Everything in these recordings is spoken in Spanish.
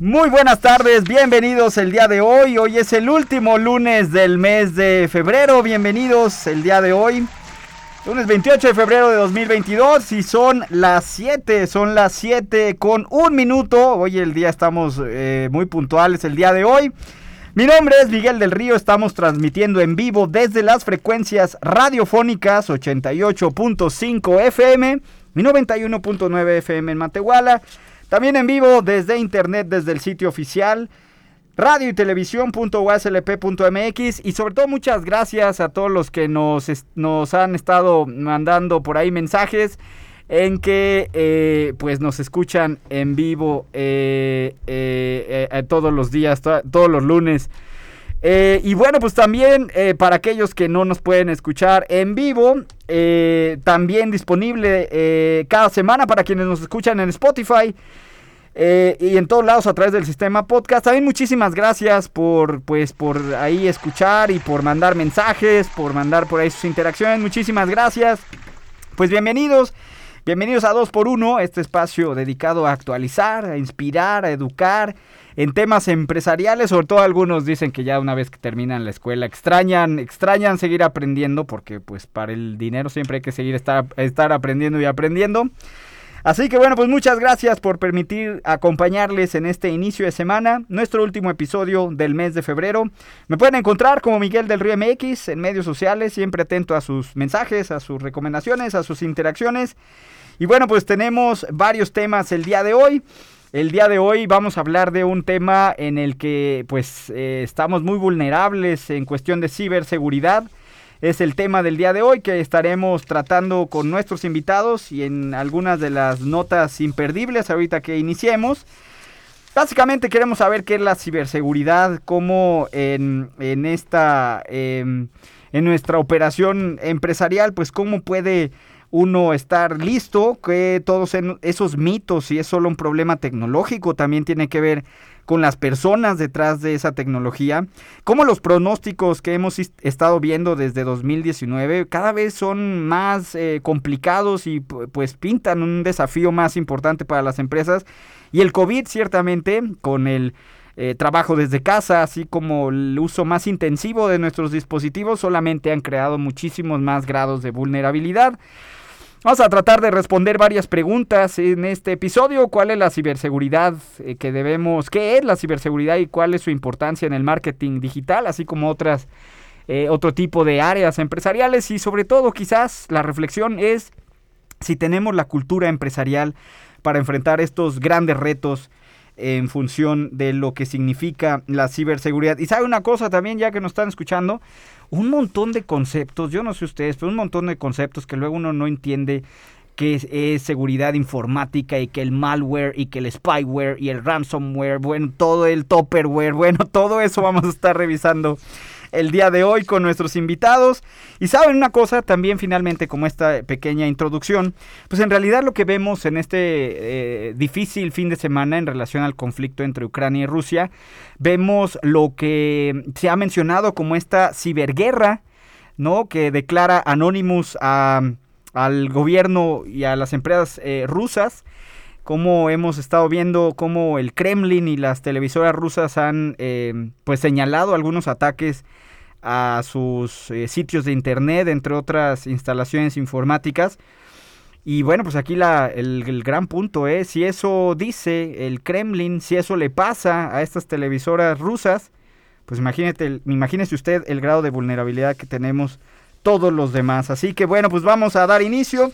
Muy buenas tardes, bienvenidos el día de hoy. Hoy es el último lunes del mes de febrero. Bienvenidos el día de hoy. Lunes 28 de febrero de 2022 y son las 7, son las 7 con un minuto. Hoy el día estamos eh, muy puntuales el día de hoy. Mi nombre es Miguel del Río, estamos transmitiendo en vivo desde las frecuencias radiofónicas 88.5 FM y 91.9 FM en Matehuala. También en vivo desde internet, desde el sitio oficial radio y televisión.uslp.mx y sobre todo muchas gracias a todos los que nos, nos han estado mandando por ahí mensajes en que eh, pues nos escuchan en vivo eh, eh, todos los días, todos los lunes. Y bueno, pues también para aquellos que no nos pueden escuchar en vivo, también disponible cada semana para quienes nos escuchan en Spotify. Eh, y en todos lados a través del sistema podcast. También muchísimas gracias por, pues, por ahí escuchar y por mandar mensajes, por mandar por ahí sus interacciones. Muchísimas gracias. Pues bienvenidos. Bienvenidos a 2x1, este espacio dedicado a actualizar, a inspirar, a educar en temas empresariales. Sobre todo algunos dicen que ya una vez que terminan la escuela extrañan, extrañan seguir aprendiendo porque pues para el dinero siempre hay que seguir estar, estar aprendiendo y aprendiendo. Así que bueno, pues muchas gracias por permitir acompañarles en este inicio de semana, nuestro último episodio del mes de febrero. Me pueden encontrar como Miguel del Río MX en medios sociales, siempre atento a sus mensajes, a sus recomendaciones, a sus interacciones. Y bueno, pues tenemos varios temas el día de hoy. El día de hoy vamos a hablar de un tema en el que pues eh, estamos muy vulnerables en cuestión de ciberseguridad es el tema del día de hoy que estaremos tratando con nuestros invitados y en algunas de las notas imperdibles ahorita que iniciemos. Básicamente queremos saber qué es la ciberseguridad, cómo en, esta, em, en nuestra operación empresarial, pues cómo puede uno estar listo, que todos esos mitos, y es solo un problema tecnológico, también tiene que ver con las personas detrás de esa tecnología, como los pronósticos que hemos estado viendo desde 2019 cada vez son más eh, complicados y pues pintan un desafío más importante para las empresas. Y el COVID ciertamente con el eh, trabajo desde casa, así como el uso más intensivo de nuestros dispositivos, solamente han creado muchísimos más grados de vulnerabilidad. Vamos a tratar de responder varias preguntas en este episodio. ¿Cuál es la ciberseguridad eh, que debemos? ¿Qué es la ciberseguridad y cuál es su importancia en el marketing digital? Así como otras, eh, otro tipo de áreas empresariales. Y sobre todo, quizás la reflexión es si tenemos la cultura empresarial para enfrentar estos grandes retos en función de lo que significa la ciberseguridad. Y sabe una cosa también, ya que nos están escuchando, un montón de conceptos, yo no sé ustedes, pero un montón de conceptos que luego uno no entiende que es, seguridad informática y que el malware y que el spyware y el ransomware, bueno, todo el topperware, bueno, todo eso vamos a estar revisando el día de hoy con nuestros invitados. Y saben una cosa, también finalmente como esta pequeña introducción, pues en realidad lo que vemos en este eh, difícil fin de semana en relación al conflicto entre Ucrania y Rusia, vemos lo que se ha mencionado como esta ciberguerra, ¿no? Que declara Anonymous al gobierno y a las empresas eh, rusas como hemos estado viendo cómo el Kremlin y las televisoras rusas han eh, pues señalado algunos ataques a sus eh, sitios de internet, entre otras instalaciones informáticas. Y bueno, pues aquí la, el, gran punto es, si eso dice el Kremlin, si eso le pasa a estas televisoras rusas, pues imagínate, imagínese usted el grado de vulnerabilidad que tenemos todos los demás. Así que bueno, pues vamos a dar inicio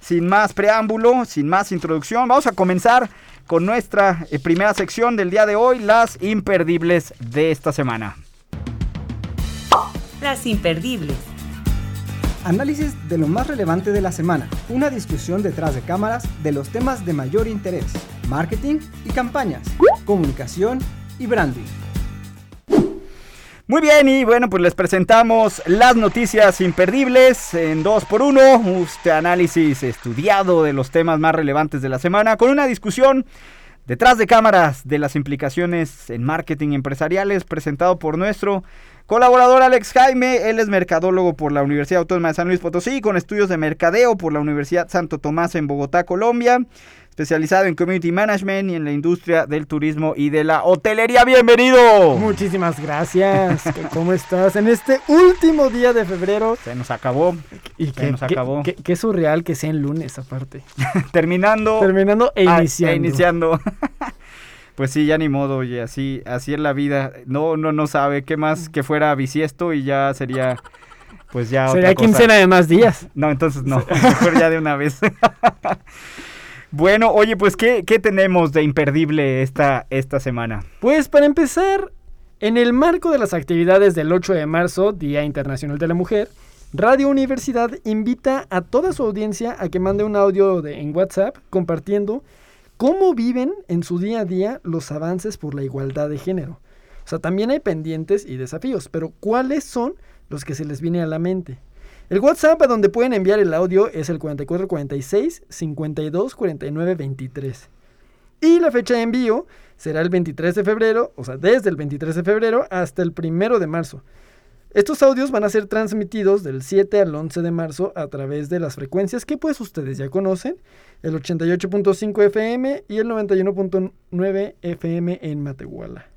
sin más preámbulo, sin más introducción, vamos a comenzar con nuestra eh, primera sección del día de hoy, las imperdibles de esta semana. Las imperdibles. Análisis de lo más relevante de la semana. Una discusión detrás de cámaras de los temas de mayor interés. Marketing y campañas. Comunicación y branding. Muy bien, y bueno, pues les presentamos las noticias imperdibles en 2x1, este análisis estudiado de los temas más relevantes de la semana, con una discusión detrás de cámaras de las implicaciones en marketing empresariales, presentado por nuestro colaborador Alex Jaime. Él es mercadólogo por la Universidad Autónoma de San Luis Potosí, con estudios de mercadeo por la Universidad Santo Tomás en Bogotá, Colombia especializado en Community Management y en la industria del turismo y de la hotelería. Bienvenido. Muchísimas gracias. ¿Cómo estás? En este último día de febrero. Se nos acabó. Y Se nos acabó. Qué, qué surreal que sea en lunes aparte. Terminando. Terminando e iniciando. e iniciando. Pues sí, ya ni modo, oye, así, así es la vida. No, no, no sabe qué más que fuera bisiesto y ya sería, pues ya. Sería otra cosa. quincena de más días. No, entonces no, mejor ya de una vez. Bueno, oye, pues, ¿qué, qué tenemos de imperdible esta, esta semana? Pues para empezar, en el marco de las actividades del 8 de marzo, Día Internacional de la Mujer, Radio Universidad invita a toda su audiencia a que mande un audio en WhatsApp compartiendo cómo viven en su día a día los avances por la igualdad de género. O sea, también hay pendientes y desafíos, pero ¿cuáles son los que se les viene a la mente? El WhatsApp a donde pueden enviar el audio es el 4446 52 49 23. Y la fecha de envío será el 23 de febrero, o sea, desde el 23 de febrero hasta el 1 de marzo. Estos audios van a ser transmitidos del 7 al 11 de marzo a través de las frecuencias que pues ustedes ya conocen, el 88.5 FM y el 91.9 FM en Matehuala.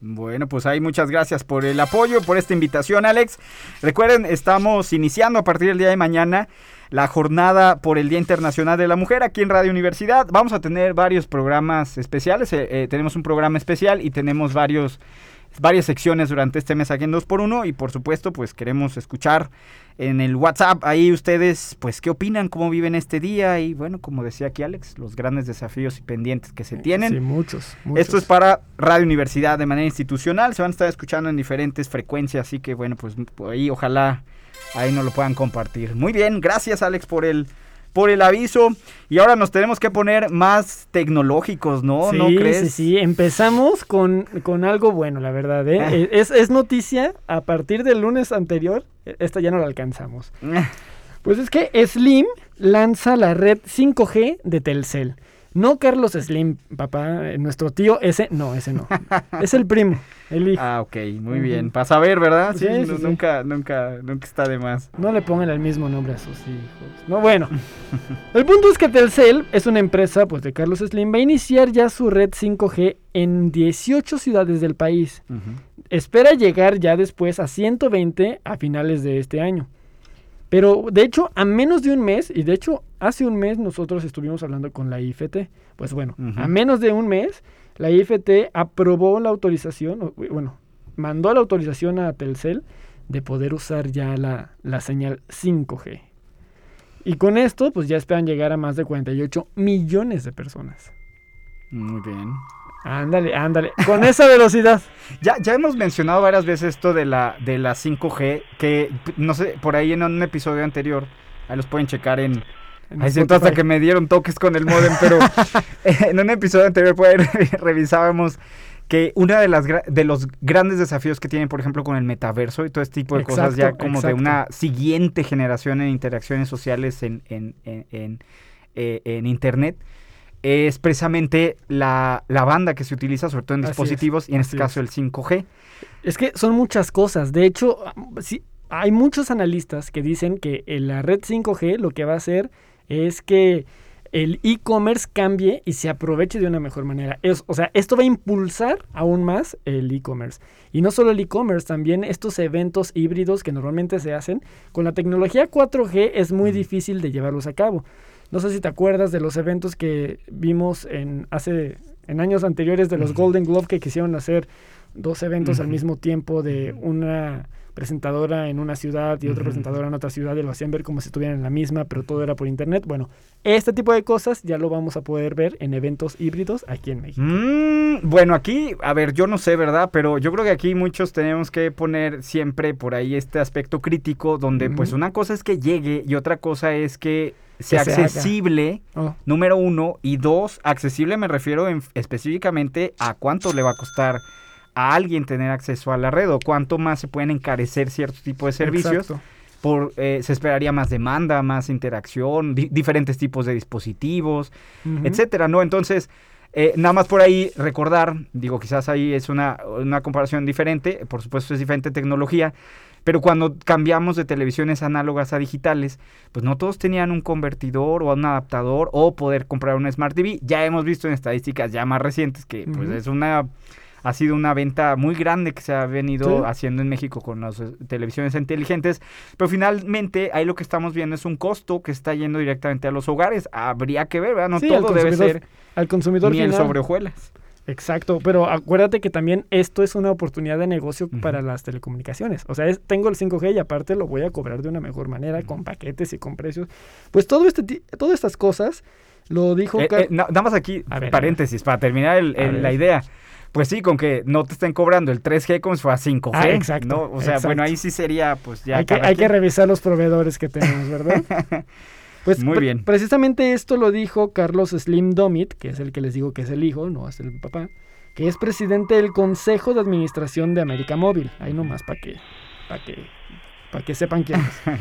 Bueno, pues ahí muchas gracias por el apoyo, por esta invitación, Alex. Recuerden, estamos iniciando a partir del día de mañana la jornada por el Día Internacional de la Mujer aquí en Radio Universidad. Vamos a tener varios programas especiales. Eh, eh, tenemos un programa especial y tenemos varios varias secciones durante este mes aquí en 2x1 y por supuesto pues queremos escuchar en el WhatsApp ahí ustedes pues qué opinan, cómo viven este día y bueno, como decía aquí Alex, los grandes desafíos y pendientes que se tienen. Sí, muchos, muchos. Esto es para Radio Universidad de manera institucional, se van a estar escuchando en diferentes frecuencias, así que bueno, pues ahí ojalá ahí nos lo puedan compartir. Muy bien, gracias Alex por el por el aviso. Y ahora nos tenemos que poner más tecnológicos, ¿no? Sí, ¿No crees? sí, sí. Empezamos con, con algo bueno, la verdad. ¿eh? Ah. Es, es noticia a partir del lunes anterior. Esta ya no la alcanzamos. Pues es que Slim lanza la red 5G de Telcel. No Carlos Slim, papá, eh, nuestro tío, ese no, ese no. es el primo, el hijo. Ah, ok, muy bien. Para saber, ¿verdad? Sí, Sí, sí, nu- sí. nunca, nunca, nunca está de más. No le pongan el mismo nombre a sus hijos. No, bueno. El punto es que Telcel es una empresa pues de Carlos Slim. Va a iniciar ya su red 5G en 18 ciudades del país. Espera llegar ya después a 120 a finales de este año. Pero de hecho, a menos de un mes, y de hecho hace un mes nosotros estuvimos hablando con la IFT, pues bueno, a menos de un mes, la IFT aprobó la autorización, bueno, mandó la autorización a Telcel de poder usar ya la, la señal 5G. Y con esto, pues ya esperan llegar a más de 48 millones de personas. Muy bien. Ándale, ándale, con esa velocidad. Ya, ya hemos mencionado varias veces esto de la, de la 5G, que no sé, por ahí en un episodio anterior, ahí los pueden checar en... Ahí siento hasta que me dieron toques con el modem, pero en un episodio anterior revisábamos que uno de, las de los grandes desafíos que tienen, por ejemplo, con el metaverso y todo este tipo de cosas, ya Exacto, como de una siguiente generación en interacciones sociales en, en, en, en, eh, en Internet, es precisamente la, la banda que se utiliza, sobre todo en Así es, dispositivos, y en este caso el 5G. Es que son muchas cosas. De hecho, sí, hay muchos analistas que dicen que en la red 5G lo que va a hacer es que el e-commerce cambie y se aproveche de una mejor manera. Es- o sea, esto va a impulsar aún más el e-commerce. Y no solo el e-commerce, también estos eventos híbridos que normalmente se hacen. Con la tecnología 4G es muy difícil de llevarlos a cabo. No sé si te acuerdas de los eventos que vimos en hace en años anteriores de los. Golden Globe que quisieron hacer dos eventos al mismo tiempo de una presentadora en una ciudad y otra Ujú. presentadora en otra ciudad y lo hacían ver como si estuvieran en la misma, pero todo era por internet. Bueno, este tipo de cosas ya lo vamos a poder ver en eventos híbridos aquí en México. Mm, bueno, aquí, a ver, yo no sé, ¿verdad? Pero yo creo que aquí muchos tenemos que poner siempre por ahí este aspecto crítico donde pues una cosa es que llegue y otra cosa es que sea accesible, Oh, número uno, y dos, accesible me refiero en- específicamente a cuánto le va a costar a alguien tener acceso a la red o cuánto más se pueden encarecer ciertos tipos de servicios. Exacto. Por, eh, se esperaría más demanda, más interacción, di- diferentes tipos de dispositivos, etcétera, ¿no? Entonces, eh, nada más por ahí recordar, digo, quizás ahí es una, una comparación diferente, por supuesto es diferente tecnología, pero cuando cambiamos de televisiones análogas a digitales, pues no todos tenían un convertidor o un adaptador o poder comprar una Smart TV. Ya hemos visto en estadísticas ya más recientes que pues es una ha sido una venta muy grande que se ha venido Sí. haciendo en México con las eh, televisiones inteligentes, pero finalmente ahí lo que estamos viendo es un costo que está yendo directamente a los hogares. Habría que ver, ¿verdad? No Sí, todo debe ser Al consumidor miel final. sobre hojuelas. Exacto, pero acuérdate que también esto es una oportunidad de negocio para las telecomunicaciones. O sea, es- tengo el 5G y aparte lo voy a cobrar de una mejor manera, con paquetes y con precios. Pues todo este, todas estas cosas lo dijo... Eh, eh, na- nada más aquí, A ver, a paréntesis, para terminar el- la idea. Pues sí, con que no te estén cobrando el 3G como si fuera 5G. Ah, exacto, ¿no? O sea, exacto. bueno, ahí sí sería, pues ya. hay, que, hay que revisar los proveedores que tenemos, ¿verdad? Pues Muy pre- bien. Precisamente esto lo dijo Carlos Slim Domit, que es el que les digo que es el hijo, no es el papá, que es presidente del Consejo de Administración de América Móvil. Ahí nomás para que, para que, para que sepan quién es.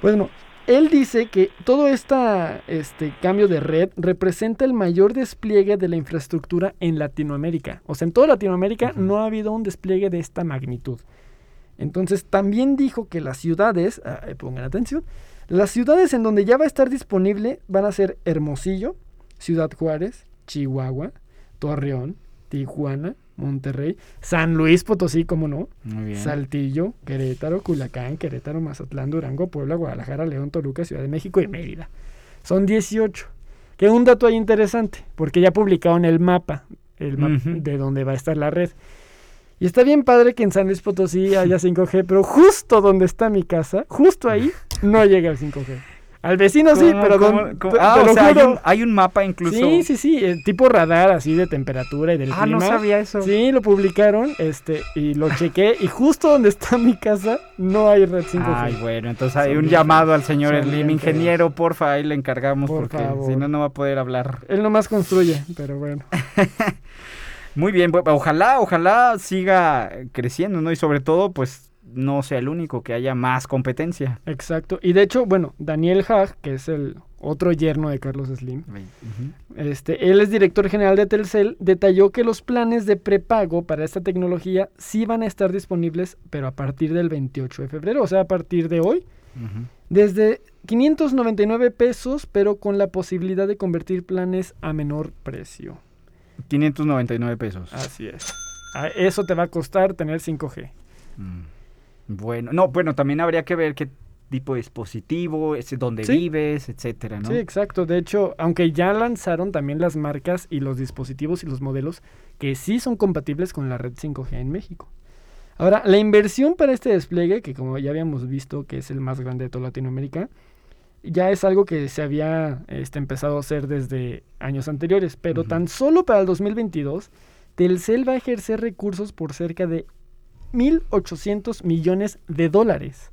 Bueno, él dice que todo esta, este cambio de red representa el mayor despliegue de la infraestructura en Latinoamérica. O sea, en toda Latinoamérica no ha habido un despliegue de esta magnitud. Entonces, también dijo que las ciudades, ah, eh, pongan atención, las ciudades en donde ya va a estar disponible van a ser Hermosillo, Ciudad Juárez, Chihuahua, Torreón, Tijuana, Monterrey, San Luis Potosí, como no, Muy bien. Saltillo, Querétaro, Culacán, Querétaro, Mazatlán, Durango, Puebla, Guadalajara, León, Toluca, Ciudad de México y Mérida. Son 18. Que un dato ahí interesante, porque ya publicaron el mapa, el mapa de dónde va a estar la red. Y está bien padre que en San Luis Potosí haya 5G, pero justo donde está mi casa, justo ahí, no llega el 5G. Al vecino sí, ¿Cómo, pero cómo, don- cómo? te- Ah, o sea, hay un, hay un mapa incluso. Sí, sí, sí, eh, tipo radar así de temperatura y del Ah, clima. no sabía eso. Sí, lo publicaron, este, y lo chequé, y justo donde está mi casa no hay red 5G. Ay, bueno, entonces hay Son un bien llamado al señor Slim, ingeniero, porfa, ahí le encargamos Por porque si no, no va a poder hablar. Él nomás construye, pero bueno. Muy bien, ojalá, ojalá siga creciendo, ¿no? Y sobre todo, pues, no sea el único, que haya más competencia. Exacto. Y de hecho, bueno, Daniel Hag, que es el otro yerno de Carlos Slim, este, él es director general de Telcel, detalló que los planes de prepago para esta tecnología sí van a estar disponibles, pero a partir del 28 de febrero, o sea, a partir de hoy, Ujú. desde 599 pesos, pero con la posibilidad de convertir planes a menor precio. 599 pesos. Así es. A eso te va a costar tener 5G. Mm. Bueno, no, bueno, también habría que ver qué tipo de dispositivo, es dónde Sí. vives, etcétera, ¿no? Sí, exacto. De hecho, aunque ya lanzaron también las marcas y los dispositivos y los modelos que sí son compatibles con la red 5G en México. Ahora, la inversión para este despliegue, que como ya habíamos visto que es el más grande de toda Latinoamérica, ya es algo que se había este, empezado a hacer desde años anteriores, pero tan solo para el 2022, Telcel va a ejercer recursos por cerca de 1.800 millones de dólares.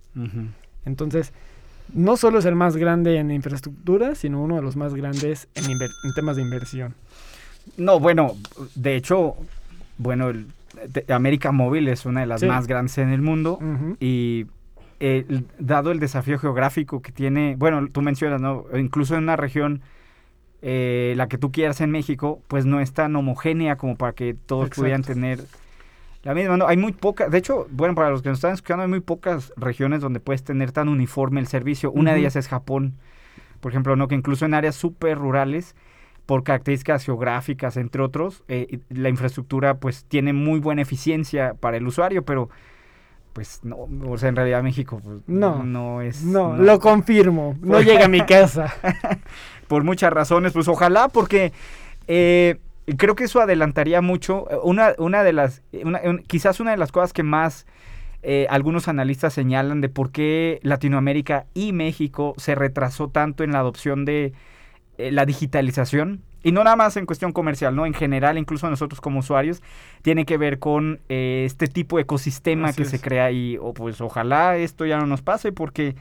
Entonces, no solo es el más grande en infraestructura, sino uno de los más grandes en, temas de inversión. No, bueno, de hecho, bueno, el- de- América Móvil es una de las Sí. más grandes en el mundo y eh, dado el desafío geográfico que tiene, bueno, tú mencionas, ¿no? Incluso en una región, eh, la que tú quieras en México, pues no es tan homogénea como para que todos pudieran Exacto. tener la misma, ¿no? Hay muy pocas, de hecho, bueno, para los que nos están escuchando, hay muy pocas regiones donde puedes tener tan uniforme el servicio. Una de ellas es Japón, por ejemplo, ¿no? Que incluso en áreas súper rurales, por características geográficas, entre otros, eh, la infraestructura pues tiene muy buena eficiencia para el usuario, pero pues no, o sea, en realidad México pues, No, no es... No, lo confirmo. No llega a mi casa. por muchas razones, pues ojalá, porque eh, creo que eso adelantaría mucho. eh, Una, una de las, una- un- quizás una de las cosas que más eh, algunos analistas señalan de por qué Latinoamérica y México se retrasó tanto en la adopción de eh, la digitalización. Y no nada más en cuestión comercial, ¿no? En general, incluso nosotros como usuarios, tiene que ver con eh, este tipo de ecosistema Así que se crea y o pues ojalá esto ya no nos pase porque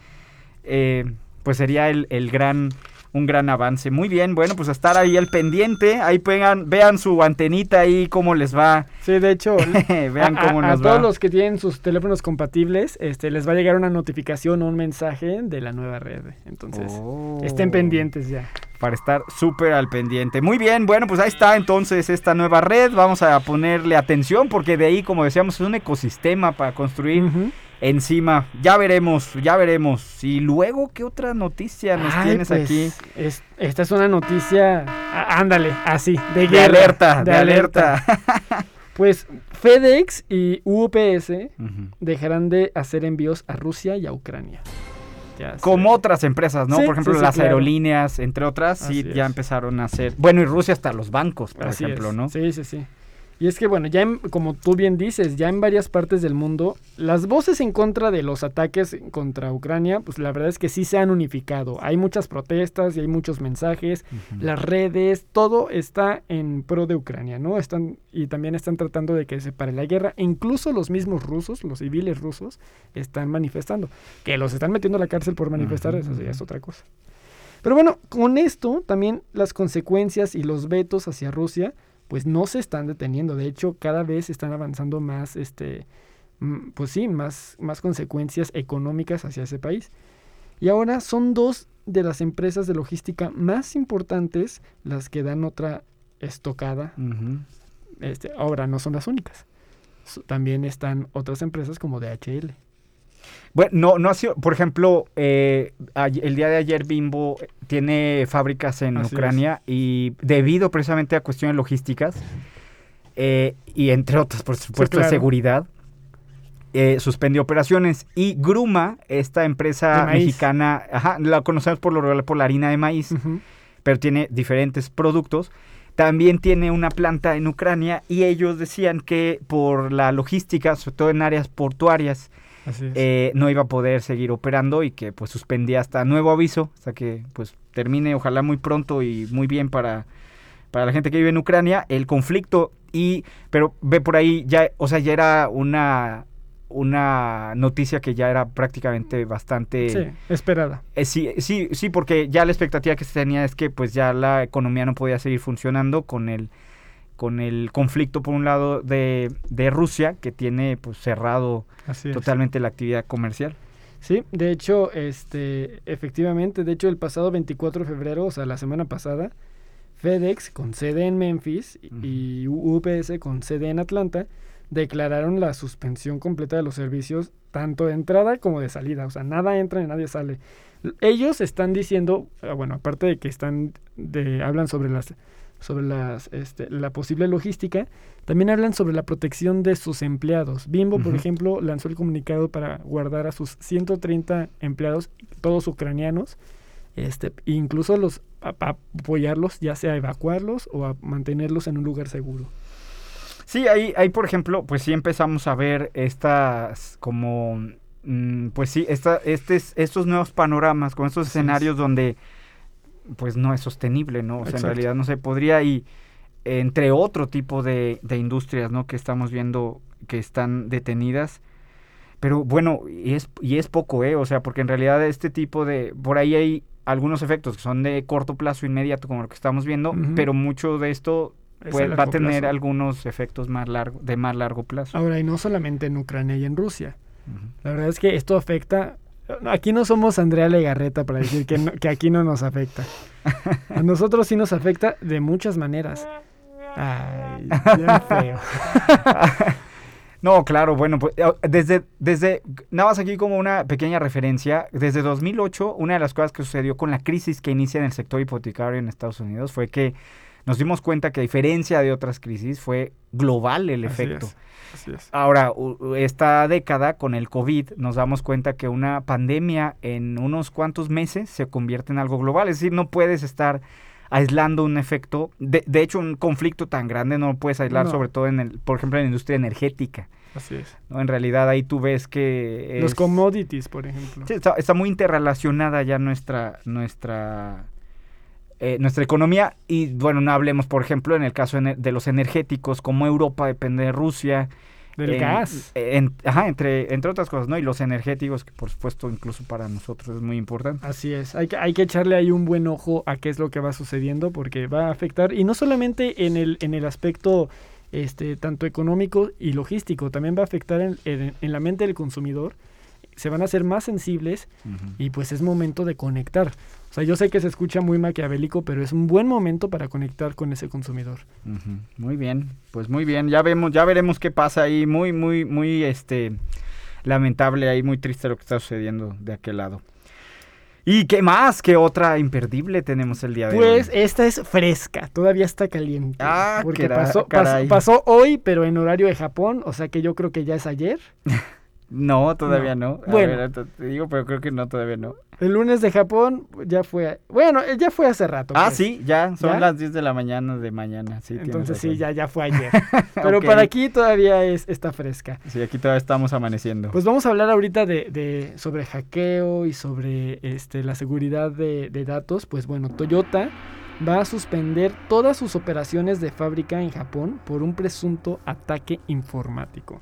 eh, pues sería el, el gran un gran avance. Muy bien, bueno, pues a estar ahí al pendiente, ahí pegan, vean su antenita ahí cómo les va. Sí, de hecho, vean a, cómo a- a nos todos va. los que tienen sus teléfonos compatibles, este, les va a llegar una notificación o un mensaje de la nueva red. Entonces, Oh. estén pendientes ya. para estar súper al pendiente. Muy bien, bueno, pues ahí está entonces esta nueva red. Vamos a ponerle atención porque de ahí, como decíamos, es un ecosistema para construir. Encima. Ya veremos, ya veremos. Y luego, ¿qué otra noticia nos Ay, tienes pues, aquí? es- esta es una noticia, ándale, así, de De alerta, de, alerta. Pues FedEx y UPS dejarán de hacer envíos a Rusia y a Ucrania. Ya sé. Como otras empresas, ¿no? Sí, Por ejemplo, sí, sí, las claro. aerolíneas, entre otras, sí, ya es. empezaron a hacer. Bueno, y Rusia hasta los bancos, por Así ejemplo, es. ¿no? Sí, sí, sí. Y es que, bueno, ya en- como tú bien dices, ya en varias partes del mundo, las voces en contra de los ataques contra Ucrania, pues la verdad es que sí se han unificado. Hay muchas protestas y hay muchos mensajes, las redes, todo está en pro de Ucrania, ¿no? Están, y también están tratando de que se pare la guerra. E incluso los mismos rusos, los civiles rusos, están manifestando. Que los están metiendo a la cárcel por manifestar, eso ujú. es otra cosa. Pero bueno, con esto también las consecuencias y los vetos hacia Rusia pues no se están deteniendo. De hecho, cada vez están avanzando más, este, pues sí, más, más consecuencias económicas hacia ese país. Y ahora son dos de las empresas de logística más importantes las que dan otra estocada. Este, ahora no son las únicas. También están otras empresas como DHL. Bueno, no, no ha sido, por ejemplo, eh, el día de ayer Bimbo tiene fábricas en Así es. Ucrania y debido precisamente a cuestiones logísticas eh, y entre otras, por supuesto, de claro. seguridad, eh, suspendió operaciones. Y Gruma, esta De empresa mexicana, ajá, la conocemos por lo por la harina de maíz, pero tiene diferentes productos. También tiene una planta en Ucrania y ellos decían que por la logística, sobre todo en áreas portuarias. Eh, no iba a poder seguir operando y que pues suspendía hasta nuevo aviso, hasta que pues termine ojalá muy pronto y muy bien para, para la gente que vive en Ucrania el conflicto y pero ve por ahí ya, o sea, ya era una una noticia que ya era prácticamente bastante sí, esperada. eh, sí, sí, sí, porque ya la expectativa que se tenía es que pues ya la economía no podía seguir funcionando con el con el conflicto por un lado de, de Rusia que tiene pues cerrado totalmente la actividad comercial. Sí, de hecho, este, efectivamente, de hecho el pasado 24 de febrero, o sea, la semana pasada, FedEx con sede en Memphis y UPS con sede en Atlanta declararon la suspensión completa de los servicios tanto de entrada como de salida, o sea, nada entra y nadie sale. Ellos están diciendo, ah, bueno, aparte de que están de hablan sobre las sobre las este, la posible logística, también hablan sobre la protección de sus empleados. Bimbo, por ejemplo, lanzó el comunicado para guardar a sus 130 empleados, todos ucranianos, este, incluso los a- a apoyarlos, ya sea a evacuarlos o a mantenerlos en un lugar seguro. Sí, ahí, ahí por ejemplo, pues sí empezamos a ver estas como, mm, pues sí, esta, estes- estos nuevos panoramas, con estos escenarios donde pues no es sostenible, ¿no? O sea, en realidad no se podría y entre otro tipo de, de industrias, ¿no? Que estamos viendo que están detenidas. Pero bueno, y es, y es poco, ¿eh? O sea, porque en realidad este tipo de... Por ahí hay algunos efectos que son de corto plazo, inmediato, como lo que estamos viendo, pero mucho de esto Es pues, va a tener plazo. algunos efectos más largo, de más largo plazo. Ahora, y no solamente en Ucrania y en Rusia. La verdad es que esto afecta. Aquí no somos Andrea Legarreta para decir que, no- que aquí no nos afecta. A nosotros sí nos afecta de muchas maneras. Ay, bien feo. No, claro, bueno, pues eh, desde, desde, nada más aquí como una pequeña referencia, desde 2008, una de las cosas que sucedió con la crisis que inicia en el sector hipotecario en Estados Unidos fue que nos dimos cuenta que a diferencia de otras crisis fue global el Así efecto. es, así es. Ahora, esta década con el COVID nos damos cuenta que una pandemia en unos cuantos meses se convierte en algo global. Es decir, no puedes estar aislando un efecto. De, de hecho, un conflicto tan grande no lo puedes aislar, No. sobre todo en el, por ejemplo, en la industria energética. Así es. ¿no? En realidad ahí tú ves que Los es- commodities, por ejemplo. Sí, está, está muy interrelacionada ya nuestra nuestra eh, nuestra economía y bueno no hablemos por ejemplo en el caso de los energéticos como Europa depende de Rusia Del en- gas. en- ajá, entre, entre otras cosas, ¿no? Y los energéticos, que por supuesto incluso para nosotros es muy importante. Así es, hay que, hay que echarle ahí un buen ojo a qué es lo que va sucediendo porque va a afectar, y no solamente en el, en el aspecto este, tanto económico y logístico, también va a afectar en, en- en la mente del consumidor, se van a hacer más sensibles y pues es momento de conectar. O sea, yo sé que se escucha muy maquiavélico, pero es un buen momento para conectar con ese consumidor. Muy bien, pues muy bien, ya vemos, ya veremos qué pasa ahí, muy, muy, muy, este, lamentable ahí, muy triste lo que está sucediendo de aquel lado. ¿Y qué más? ¿Qué otra imperdible tenemos el día de Pues hoy? esta es fresca, todavía está caliente. Ah, porque pasó, pas- caray. pasó hoy, pero en horario de Japón, o sea que yo creo que ya es ayer. No, todavía no. A Bueno. ver, te- digo, pero creo que no, todavía no. El lunes de Japón ya fue, bueno, eh, ya fue hace rato. Ah, pues. sí, ya, son ¿Ya? las 10 de la mañana de mañana, sí. Entonces sí, ya, ya fue ayer. Pero para aquí todavía es, está fresca. Sí, aquí todavía estamos amaneciendo. Pues vamos a hablar ahorita de, de- sobre hackeo y sobre este, la seguridad de, de datos. Pues bueno, Toyota va a suspender todas sus operaciones de fábrica en Japón por un presunto ataque informático.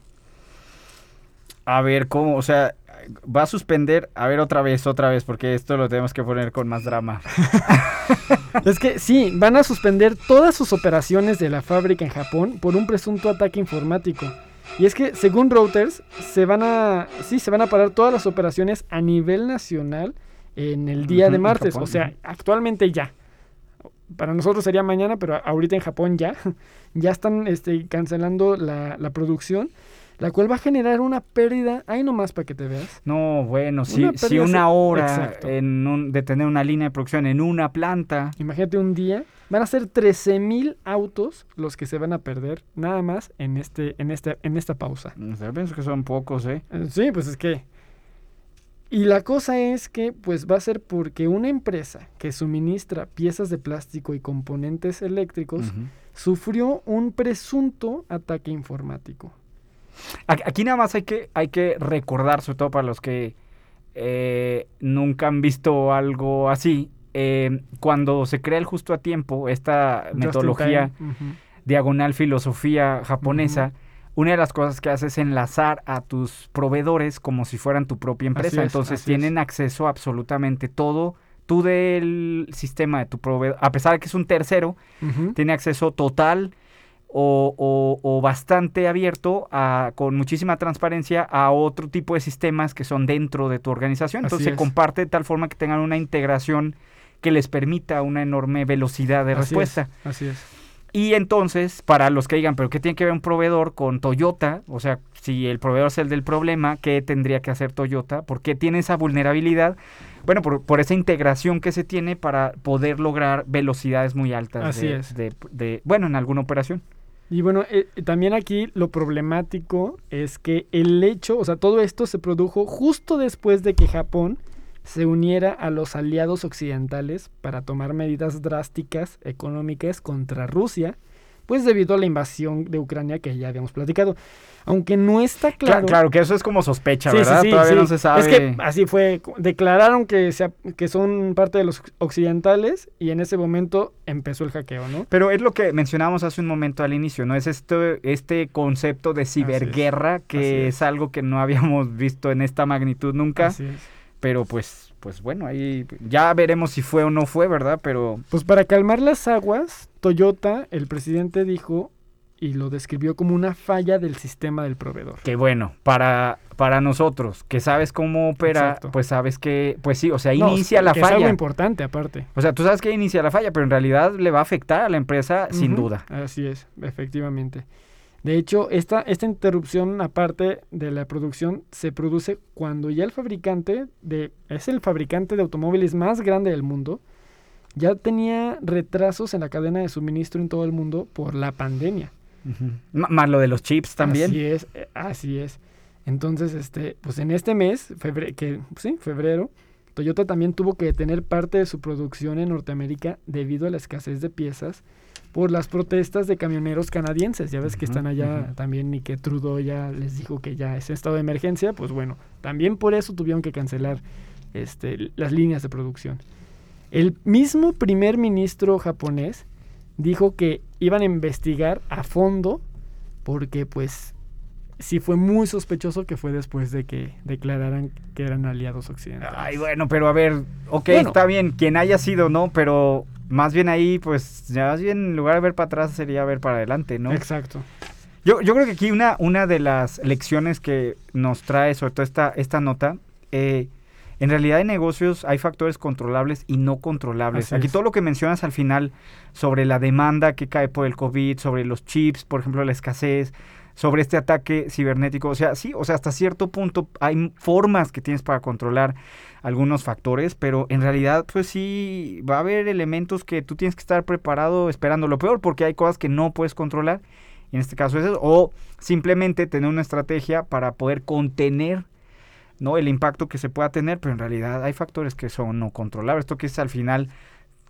A ver, ¿cómo? O sea, va a suspender, a ver otra vez, otra vez, porque esto lo tenemos que poner con más drama. Es que sí, van a suspender todas sus operaciones de la fábrica en Japón por un presunto ataque informático. Y es que, según Reuters, se van a, sí, se van a parar todas las operaciones a nivel nacional en el día de martes. Japón, o sea, actualmente ya. Para nosotros sería mañana, pero ahorita en Japón ya. Ya están este, cancelando la, la producción, la cual va a generar una pérdida. Ahí nomás para que te veas. No, bueno, si, Una si una hora Exacto. en un, de tener una línea de producción en una planta. Imagínate un día, van a ser 13.000 autos los que se van a perder nada más en este en este en esta pausa. o sea, pienso que son pocos, ¿eh? Eh, Sí, pues es que y la cosa es que pues va a ser porque una empresa que suministra piezas de plástico y componentes eléctricos sufrió un presunto ataque informático. Aquí nada más hay que, hay que recordar, sobre todo para los que eh, nunca han visto algo así, eh, cuando se crea el justo a tiempo, esta Just metodología diagonal filosofía japonesa, una de las cosas que hace es enlazar a tus proveedores como si fueran tu propia empresa. es, Entonces tienen acceso a absolutamente todo. Tú del sistema de tu proveedor, a pesar de que es un tercero, Ujú. tiene acceso total o, o- o bastante abierto a, con muchísima transparencia a otro tipo de sistemas que son dentro de tu organización. Entonces se comparte de tal forma que tengan una integración que les permita una enorme velocidad de Así es, respuesta. Así es. Y entonces, para los que digan, pero ¿qué tiene que ver un proveedor con Toyota? O sea, si el proveedor es el del problema, ¿qué tendría que hacer Toyota? ¿Por qué tiene esa vulnerabilidad? Bueno, por, por esa integración que se tiene para poder lograr velocidades muy altas. Así de- es. de- de- bueno, en alguna operación. Y bueno, eh, también aquí lo problemático es que el hecho, o sea, todo esto se produjo justo después de que Japón se uniera a los aliados occidentales para tomar medidas drásticas económicas contra Rusia, pues debido a la invasión de Ucrania que ya habíamos platicado. Aunque no está Cla- claro. Claro, que eso es como sospecha, Sí, ¿verdad? sí, Todavía no se sabe. Es que así fue. Declararon que, se que son parte de los occidentales y en ese momento empezó el hackeo, ¿no? Pero es lo que mencionábamos hace un momento al inicio, ¿no? Es este, este concepto de ciberguerra que es. es. algo que no habíamos visto en esta magnitud nunca. Así es. Pero pues, pues bueno, ahí ya veremos si fue o no fue, ¿verdad? Pero Pues para calmar las aguas, Toyota, el presidente dijo y lo describió como una falla del sistema del proveedor. que bueno, para, para nosotros, que sabes cómo opera, Exacto. pues sabes que, pues sí, o sea, No, inicia la que Es algo falla. importante aparte. O sea, tú sabes que inicia la falla, pero en realidad le va a afectar a la empresa sin duda. Así es, efectivamente. De hecho, esta, esta interrupción aparte de la producción se produce cuando ya el fabricante de es el fabricante de automóviles más grande del mundo ya tenía retrasos en la cadena de suministro en todo el mundo por la pandemia. Más lo de los chips también. Así es, eh, así es. Entonces, este, pues en este mes, febre- que sí, febrero, Toyota también tuvo que detener parte de su producción en Norteamérica debido a la escasez de piezas por las protestas de camioneros canadienses. Ya ves que están allá también y que Trudeau ya les dijo que ya es estado de emergencia, pues bueno, también por eso tuvieron que cancelar este, las líneas de producción. El mismo primer ministro japonés dijo que iban a investigar a fondo porque pues sí fue muy sospechoso que fue después de que declararan que eran aliados occidentales. Ay, bueno, pero a ver, ok, Bueno. está bien, quien haya sido, ¿no? Pero más bien ahí, pues, ya más bien en lugar de ver para atrás sería ver para adelante, ¿no? Exacto. Yo, yo creo que aquí una, una de las lecciones que nos trae sobre todo esta, esta nota, eh, en realidad en negocios hay factores controlables y no controlables. Así aquí es. todo lo que mencionas al final sobre la demanda que cae por el COVID, sobre los chips, por ejemplo, la escasez, sobre este ataque cibernético, o sea, sí, o sea, hasta cierto punto hay formas que tienes para controlar algunos factores, pero en realidad, pues sí, va a haber elementos que tú tienes que estar preparado esperando lo peor, porque hay cosas que no puedes controlar, en este caso es eso, o simplemente tener una estrategia para poder contener ¿no? el impacto que se pueda tener, pero en realidad hay factores que son no controlables. Esto que es al final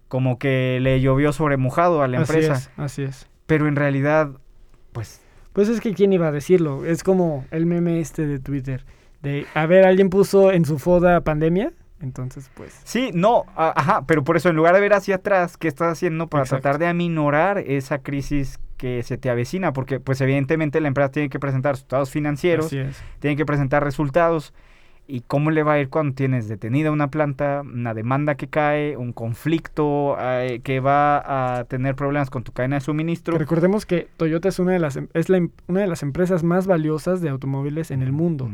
como que le llovió sobre mojado a la Así empresa, es, así es. pero en realidad, pues Pues es que quién iba a decirlo. Es como el meme este de Twitter. De, a ver, alguien puso en su foda pandemia. Entonces, pues. Sí, no, a- ajá, pero por eso en lugar de ver hacia atrás, ¿qué estás haciendo para Exacto. tratar de aminorar esa crisis que se te avecina? Porque pues evidentemente la empresa tiene que presentar resultados financieros, Así es. tiene que presentar resultados. ¿Y cómo le va a ir cuando tienes detenida una planta, una demanda que cae, un conflicto eh, que va a tener problemas con tu cadena de suministro? Recordemos que Toyota es una de las em- es la em- una de las empresas más valiosas de automóviles en el mundo.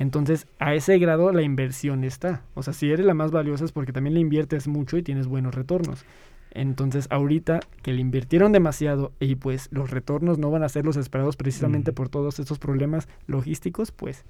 Entonces, a ese grado la inversión está. O sea, si eres la más valiosa es porque también le inviertes mucho y tienes buenos retornos. Entonces, ahorita que le invirtieron demasiado y pues los retornos no van a ser los esperados precisamente Ujú. por todos estos problemas logísticos, pues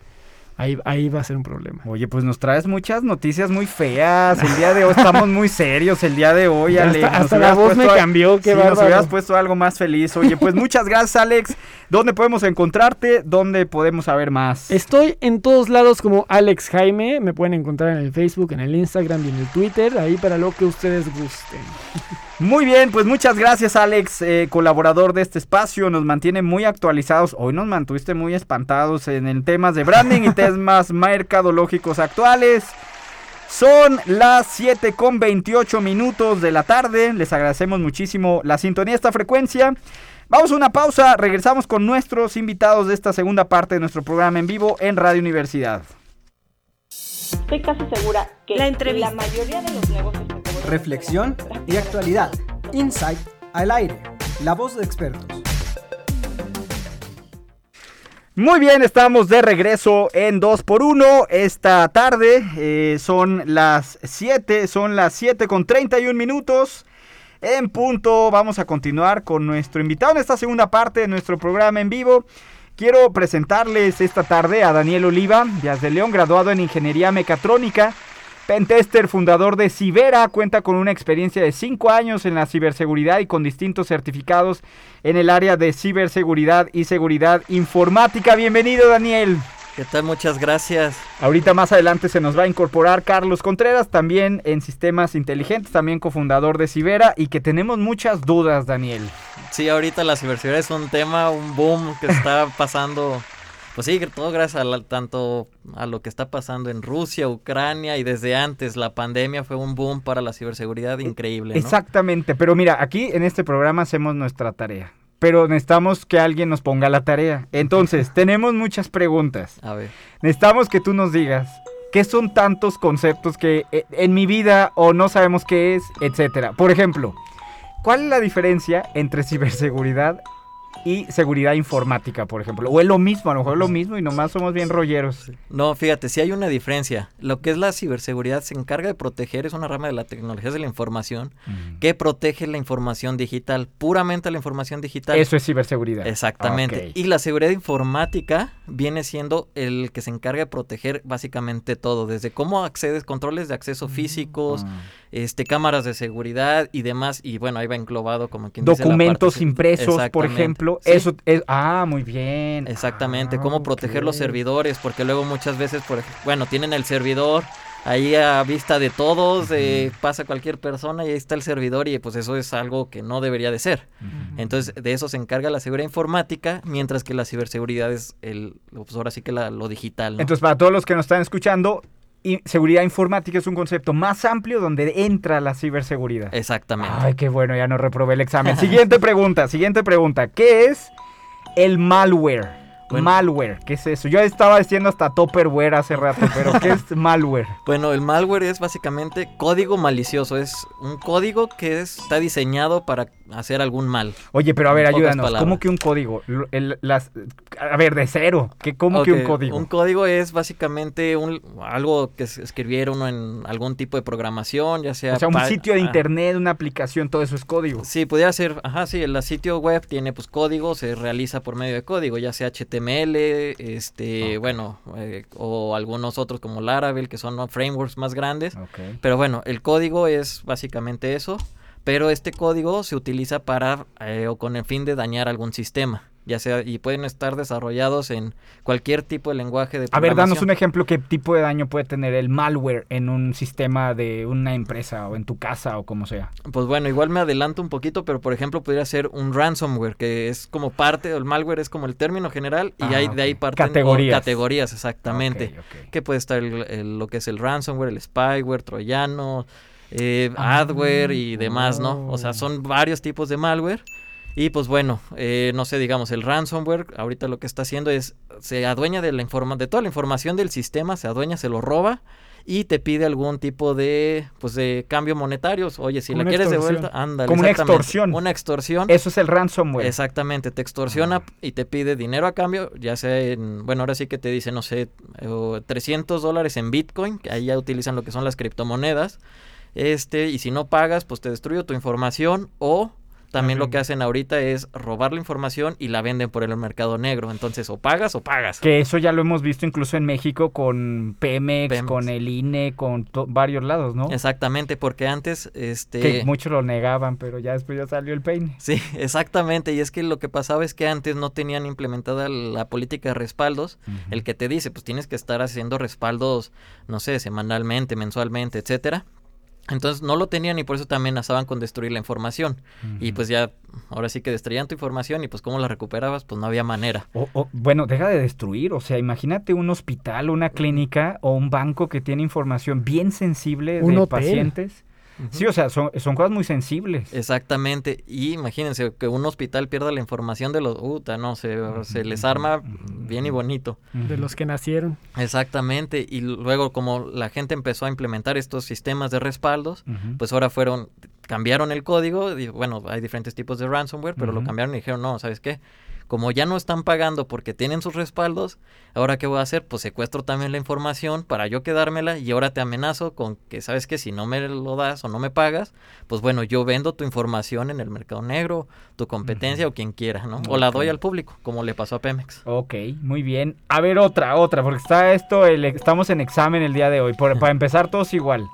ahí, ahí va a ser un problema. Oye, pues nos traes muchas noticias muy feas. El día de hoy estamos muy serios. El día de hoy, Ale. hasta la voz me a- cambió, qué Sí, nos hubieras puesto algo más feliz. Oye, pues muchas gracias, Alex. ¿Dónde podemos encontrarte? ¿Dónde podemos saber más? Estoy en todos lados como Alex Jaime. Me pueden encontrar en el Facebook, en el Instagram y en el Twitter. Ahí para lo que ustedes gusten. Muy bien, pues muchas gracias, Alex, eh, colaborador de este espacio. Nos mantiene muy actualizados. Hoy nos mantuviste muy espantados en el temas de branding y temas mercadológicos actuales. Son las 7 con 28 minutos de la tarde. Les agradecemos muchísimo la sintonía de esta frecuencia. Vamos a una pausa. Regresamos con nuestros invitados de esta segunda parte de nuestro programa en vivo en Radio Universidad. Estoy casi segura que La entrevista. la mayoría de los negocios Reflexión y actualidad. Insight al aire. La voz de expertos. Muy bien, estamos de regreso en 2x1 esta tarde. eh, son las 7, son las 7 con 31 minutos. En punto, vamos a continuar con nuestro invitado en esta segunda parte de nuestro programa en vivo. Quiero presentarles esta tarde a Daniel Oliva, Díaz de León, graduado en Ingeniería Mecatrónica. Pentester, fundador de Cibera, cuenta con una experiencia de 5 años en la ciberseguridad y con distintos certificados en el área de ciberseguridad y seguridad informática. Bienvenido, Daniel. ¿Qué tal? Muchas gracias. Ahorita más adelante se nos va a incorporar Carlos Contreras, también en sistemas inteligentes, también cofundador de Cibera y que tenemos muchas dudas, Daniel. Sí, ahorita la ciberseguridad es un tema, un boom que está pasando. Pues sí, todo gracias a la- tanto a lo que está pasando en Rusia, Ucrania y desde antes la pandemia fue un boom para la ciberseguridad increíble. ¿no? Exactamente, pero mira, aquí en este programa hacemos nuestra tarea, pero necesitamos que alguien nos ponga la tarea. Entonces, tenemos muchas preguntas. A ver. Necesitamos que tú nos digas qué son tantos conceptos que eh, en mi vida o no sabemos qué es, etcétera. Por ejemplo, ¿cuál es la diferencia entre ciberseguridad y seguridad informática, por ejemplo? O es lo mismo, a lo mejor es lo mismo y nomás somos bien rolleros. No, fíjate, sí hay una diferencia. Lo que es la ciberseguridad se encarga de proteger, es una rama de la tecnología de la información que protege la información digital, puramente la información digital. Eso es ciberseguridad. Exactamente. Y la seguridad informática viene siendo el que se encarga de proteger básicamente todo, desde cómo accedes, controles de acceso Mm. físicos, este, cámaras de seguridad y demás. Y bueno, ahí va englobado como quien dice la Documentos parte- impresos, por Exactamente. Ejemplo. Sí. Eso es. Ah, muy bien. Exactamente, Ah, cómo proteger los servidores, porque luego muchas veces, por ej- bueno, tienen el servidor ahí a vista de todos, eh, pasa cualquier persona y ahí está el servidor y pues eso es algo que no debería de ser. Entonces, de eso se encarga la seguridad informática, mientras que la ciberseguridad es el, pues ahora sí que la- lo digital, ¿no? Entonces, para todos los que nos están escuchando, y seguridad informática es un concepto más amplio donde entra la ciberseguridad. Exactamente. Ay, qué bueno, ya no reprobé el examen. Siguiente pregunta, siguiente pregunta. ¿Qué es el malware? Bueno. malware, ¿qué es eso? Yo estaba diciendo hasta topperware hace rato, pero ¿qué es malware? Bueno, el malware es básicamente código malicioso. Es un código que es- está diseñado para hacer algún mal. Oye, pero a ver, ayúdanos, ¿cómo que un código? Lo- el- las, a ver, de cero, ¿qué, ¿cómo que un código? Un código es básicamente un, algo que escribieron en algún tipo de programación, ya sea... o sea, un sitio de internet, una aplicación, todo eso es código. Sí, pudiera ser, ajá, sí, el sitio web tiene pues código, se realiza por medio de código, ya sea HTML, este, bueno, eh, o algunos otros como Laravel, que son frameworks más grandes. Pero bueno, el código es básicamente eso, pero este código se utiliza para eh, o con el fin de dañar algún sistema, ya sea y pueden estar desarrollados en cualquier tipo de lenguaje de A ver, danos programación. un ejemplo, ¿qué tipo de daño puede tener el malware en un sistema de una empresa o en tu casa o como sea? Pues bueno, igual me adelanto un poquito, pero por ejemplo podría ser un ransomware, que es como parte, el malware es como el término general y Ah, hay, de ahí parten Categorías. categorías, exactamente. Ok, ok. Que puede estar el- el- lo que es el ransomware, el spyware, troyano, eh, Ah, adware y demás, ¿no? O sea, son varios tipos de malware. Y pues bueno, eh, no sé, digamos, el ransomware ahorita lo que está haciendo es, se adueña de la informa de toda la información del sistema, se adueña, se lo roba y te pide algún tipo de, pues de cambio monetario. Oye, si Como la quieres de extorsión. vuelta, ándale. Como una extorsión. Una extorsión. Eso es el ransomware. Exactamente, te extorsiona y te pide dinero a cambio, ya sea en, bueno, ahora sí que te dice, no sé, o 300 dólares en Bitcoin, que ahí ya utilizan lo que son las criptomonedas, este, y si no pagas, pues te destruyo tu información o también lo que hacen ahorita es robar la información y la venden por el mercado negro, entonces o pagas o pagas. Que eso ya lo hemos visto incluso en México con Pemex, Pemex. con el INE, con varios lados, ¿no? Exactamente, porque antes, este... Que muchos lo negaban, pero ya después ya salió el peine. Sí, exactamente. Y es que lo que pasaba es que antes no tenían implementada la política de respaldos. El que te dice, pues tienes que estar haciendo respaldos, no sé, semanalmente, mensualmente, etcétera. Entonces no lo tenían y por eso también amenazaban con destruir la información. Y pues ya, ahora sí que destruían tu información y pues cómo la recuperabas, pues no había manera. O- o, bueno, deja de destruir. O sea, imagínate un hospital, una clínica o un banco que tiene información bien sensible Un de hotel. pacientes. Sí, o sea, son, son cosas muy sensibles. Exactamente. Y imagínense que un hospital pierda la información de los... Uta, no, se, se les arma bien y bonito. De los que nacieron. Exactamente, y luego como la gente empezó a implementar estos sistemas de respaldos, pues ahora fueron, cambiaron el código, y bueno, hay diferentes tipos de ransomware, pero lo cambiaron y dijeron, no, ¿sabes qué? Como ya no están pagando porque tienen sus respaldos, ahora qué voy a hacer? Pues secuestro también la información para yo quedármela y ahora te amenazo con que, ¿sabes qué? Si no me lo das o no me pagas, pues bueno, yo vendo tu información en el mercado negro, tu competencia o quien quiera, ¿no? O la doy al público, como le pasó a Pemex. Ok, muy bien. A ver, otra, otra, porque está esto, el- estamos en examen el día de hoy. Por- para empezar, todos igual.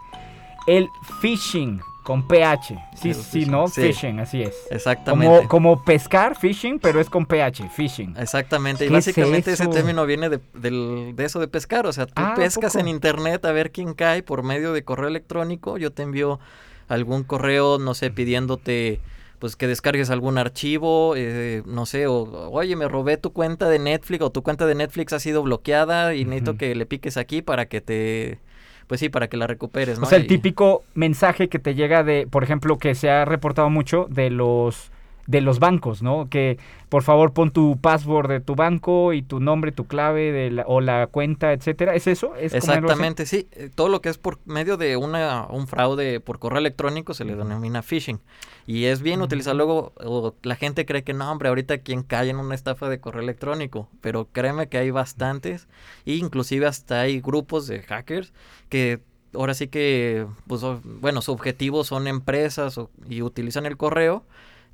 El phishing con PH. Sí, sí, ¿no? sí. Phishing, así es. Exactamente. Como, como pescar, fishing, pero es con PH, phishing. Exactamente, y ¿Qué es básicamente ese término viene de, del- de eso de pescar, o sea, tú Ah, ¿a pescas poco? en internet a ver quién cae por medio de correo electrónico, yo te envío algún correo, no sé, pidiéndote pues que descargues algún archivo, eh, no sé, o oye, me robé tu cuenta de Netflix o tu cuenta de Netflix ha sido bloqueada y necesito que le piques aquí para que te, pues sí, para que la recuperes, ¿no? O sea, el típico mensaje que te llega de, por ejemplo, que se ha reportado mucho de los de los bancos, ¿no? Que por favor pon tu password de tu banco y tu nombre, tu clave de la- o la cuenta, etcétera. ¿Es eso? ¿Es? Exactamente, sí. Eh, Todo lo que es por medio de una, un fraude por correo electrónico se le denomina phishing. Y es bien utilizar luego, o la gente cree que no, hombre, ahorita quien cae en una estafa de correo electrónico. Pero créeme que hay bastantes. E inclusive hasta hay grupos de hackers que ahora sí que, pues bueno, su objetivo son empresas o- y utilizan el correo.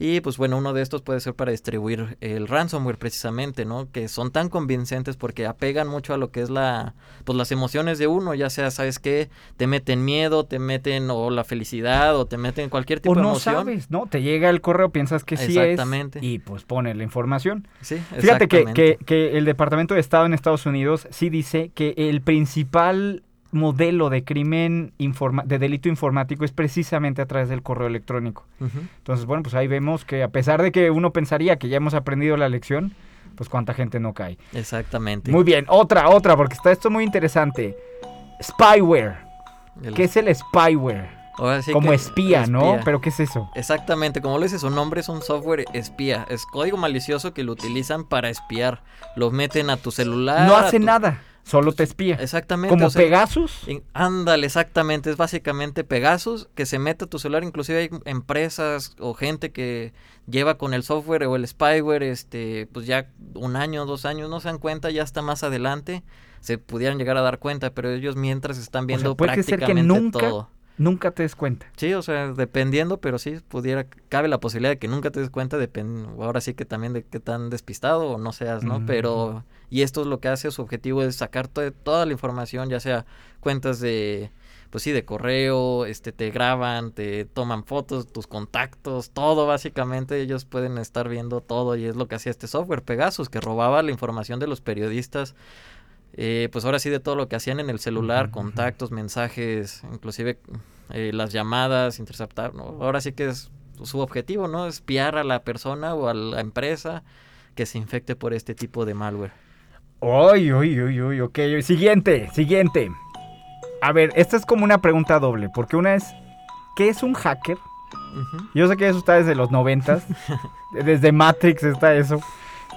Y pues bueno, uno de estos puede ser para distribuir el ransomware precisamente, ¿no? Que son tan convincentes porque apegan mucho a lo que es la, pues las emociones de uno, ya sea, ¿sabes qué? Te meten miedo, te meten o la felicidad o te meten cualquier tipo O de no emoción. sabes, ¿no? Te llega el correo, piensas que sí Exactamente. es y pues pone la información. Sí, Fíjate que, que, que el Departamento de Estado en Estados Unidos sí dice que el principal modelo de crimen informa- de delito informático es precisamente a través del correo electrónico. Entonces, bueno, pues ahí vemos que a pesar de que uno pensaría que ya hemos aprendido la lección, pues cuánta gente no cae. Exactamente. Muy bien, otra, otra, porque está esto muy interesante. Spyware. El- ¿Qué es el spyware? Sí Como espía, ¿no? Pero ¿qué es eso? Exactamente, como lo dice su nombre, es un software espía. Es código malicioso que lo utilizan para espiar. Lo meten a tu celular. No hace tu- nada, solo te espía. Exactamente. Como o sea, Pegasus. Ándale, exactamente. Es básicamente Pegasus que se mete a tu celular. Inclusive hay empresas o gente que lleva con el software o el spyware, este, pues ya un año, dos años, no se dan cuenta, ya está más adelante. Se pudieran llegar a dar cuenta, pero ellos mientras están O viendo sea, puede ser que prácticamente nunca, todo. Nunca te des cuenta. Sí, o sea, dependiendo, pero sí pudiera, cabe la posibilidad de que nunca te des cuenta, depend, ahora sí que también de qué tan despistado o no seas, ¿no? Pero, y esto es lo que hace, su objetivo es sacar to- toda la información, ya sea cuentas de, pues sí, de correo, este, te graban, te toman fotos, tus contactos, todo básicamente, ellos pueden estar viendo todo y es lo que hacía este software, Pegasus, que robaba la información de los periodistas. Eh, pues ahora sí de todo lo que hacían en el celular, contactos, mensajes, inclusive eh, las llamadas, interceptar, ¿no? Ahora sí que es su objetivo, ¿no? Espiar a la persona o a la empresa que se infecte por este tipo de malware. Uy, uy, uy, uy, ok. Siguiente, siguiente. A ver, esta es como una pregunta doble, porque una es, ¿qué es un hacker? Yo sé que eso está desde los noventas, desde Matrix está eso.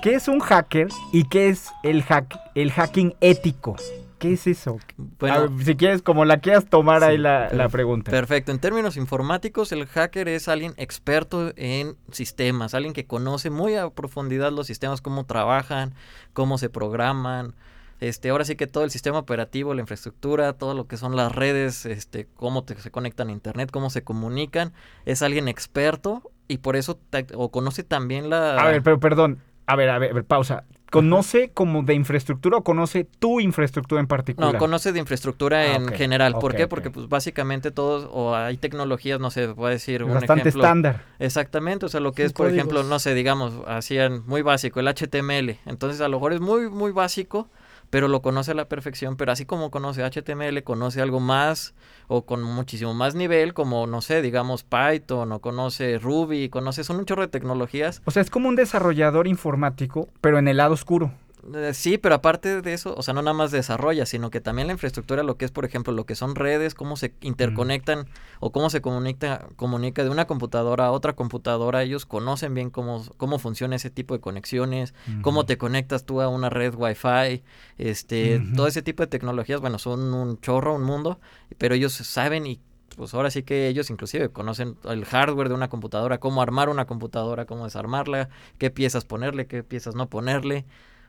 ¿Qué es un hacker y qué es el, hack, el hacking ético? ¿Qué es eso? Bueno, ver, si quieres, como la quieras tomar ahí la, la pregunta. Perfecto. En términos informáticos, el hacker es alguien experto en sistemas, alguien que conoce muy a profundidad los sistemas, cómo trabajan, cómo se programan. Este, ahora sí que todo el sistema operativo, la infraestructura, todo lo que son las redes, este, cómo te- se conectan a internet, cómo se comunican, es alguien experto y por eso te- o conoce también la A ver, pero perdón. A ver, a ver, a ver, pausa. ¿Conoce como de infraestructura o conoce tu infraestructura en particular? No, conoce de infraestructura Ah, en general. ¿Por qué? Porque pues básicamente todos, o hay tecnologías, no sé, voy a decir Es un bastante ejemplo. estándar. Exactamente, o sea, lo que es, por ejemplo, no sé, digamos, hacían muy básico, el HTML. Entonces, a lo mejor es muy, muy básico, pero lo conoce a la perfección. Pero así como conoce HTML, conoce algo más o con muchísimo más nivel, como, no sé, digamos, Python o conoce Ruby, conoce, son un chorro de tecnologías. O sea, es como un desarrollador informático, pero en el lado oscuro. Eh, Sí, pero aparte de eso, o sea, no nada más desarrolla, sino que también la infraestructura, lo que es, por ejemplo, lo que son redes, cómo se interconectan o cómo se comunica, comunica de una computadora a otra computadora, ellos conocen bien cómo, cómo funciona ese tipo de conexiones, cómo te conectas tú a una red Wi-Fi, este, todo ese tipo de tecnologías, bueno, son un chorro, un mundo, pero ellos saben y pues ahora sí que ellos inclusive conocen el hardware de una computadora, cómo armar una computadora, cómo desarmarla, qué piezas ponerle, qué piezas no ponerle.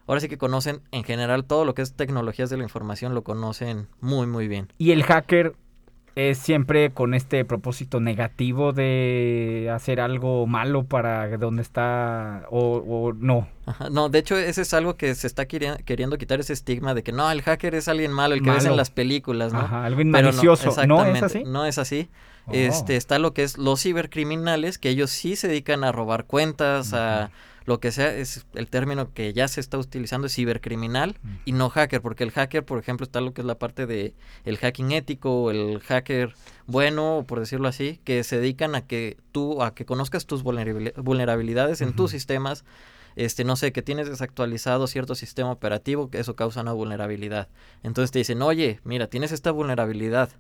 Ahora sí que conocen en general todo lo que es tecnologías de la información, lo conocen muy muy bien. Y el hacker es siempre con este propósito negativo de hacer algo malo para donde está o, o no. Ajá, No, de hecho ese es algo que se está queri- queriendo quitar ese estigma de que no, el hacker es alguien malo, el que ves en las películas, ¿no? Ajá, algo Pero malicioso. ¿No, es exactamente, así? No es así. Oh. Este, está lo que es los cibercriminales, que ellos sí se dedican a robar cuentas, a lo que sea, es el término que ya se está utilizando es cibercriminal y no hacker, porque el hacker, por ejemplo, está lo que es la parte de el hacking ético, o el hacker bueno, por decirlo así, que se dedican a que tú, a que conozcas tus vulnerabili- vulnerabilidades en tus sistemas, este, no sé, que tienes desactualizado cierto sistema operativo, que eso causa una vulnerabilidad. Entonces te dicen, oye, mira, tienes esta vulnerabilidad.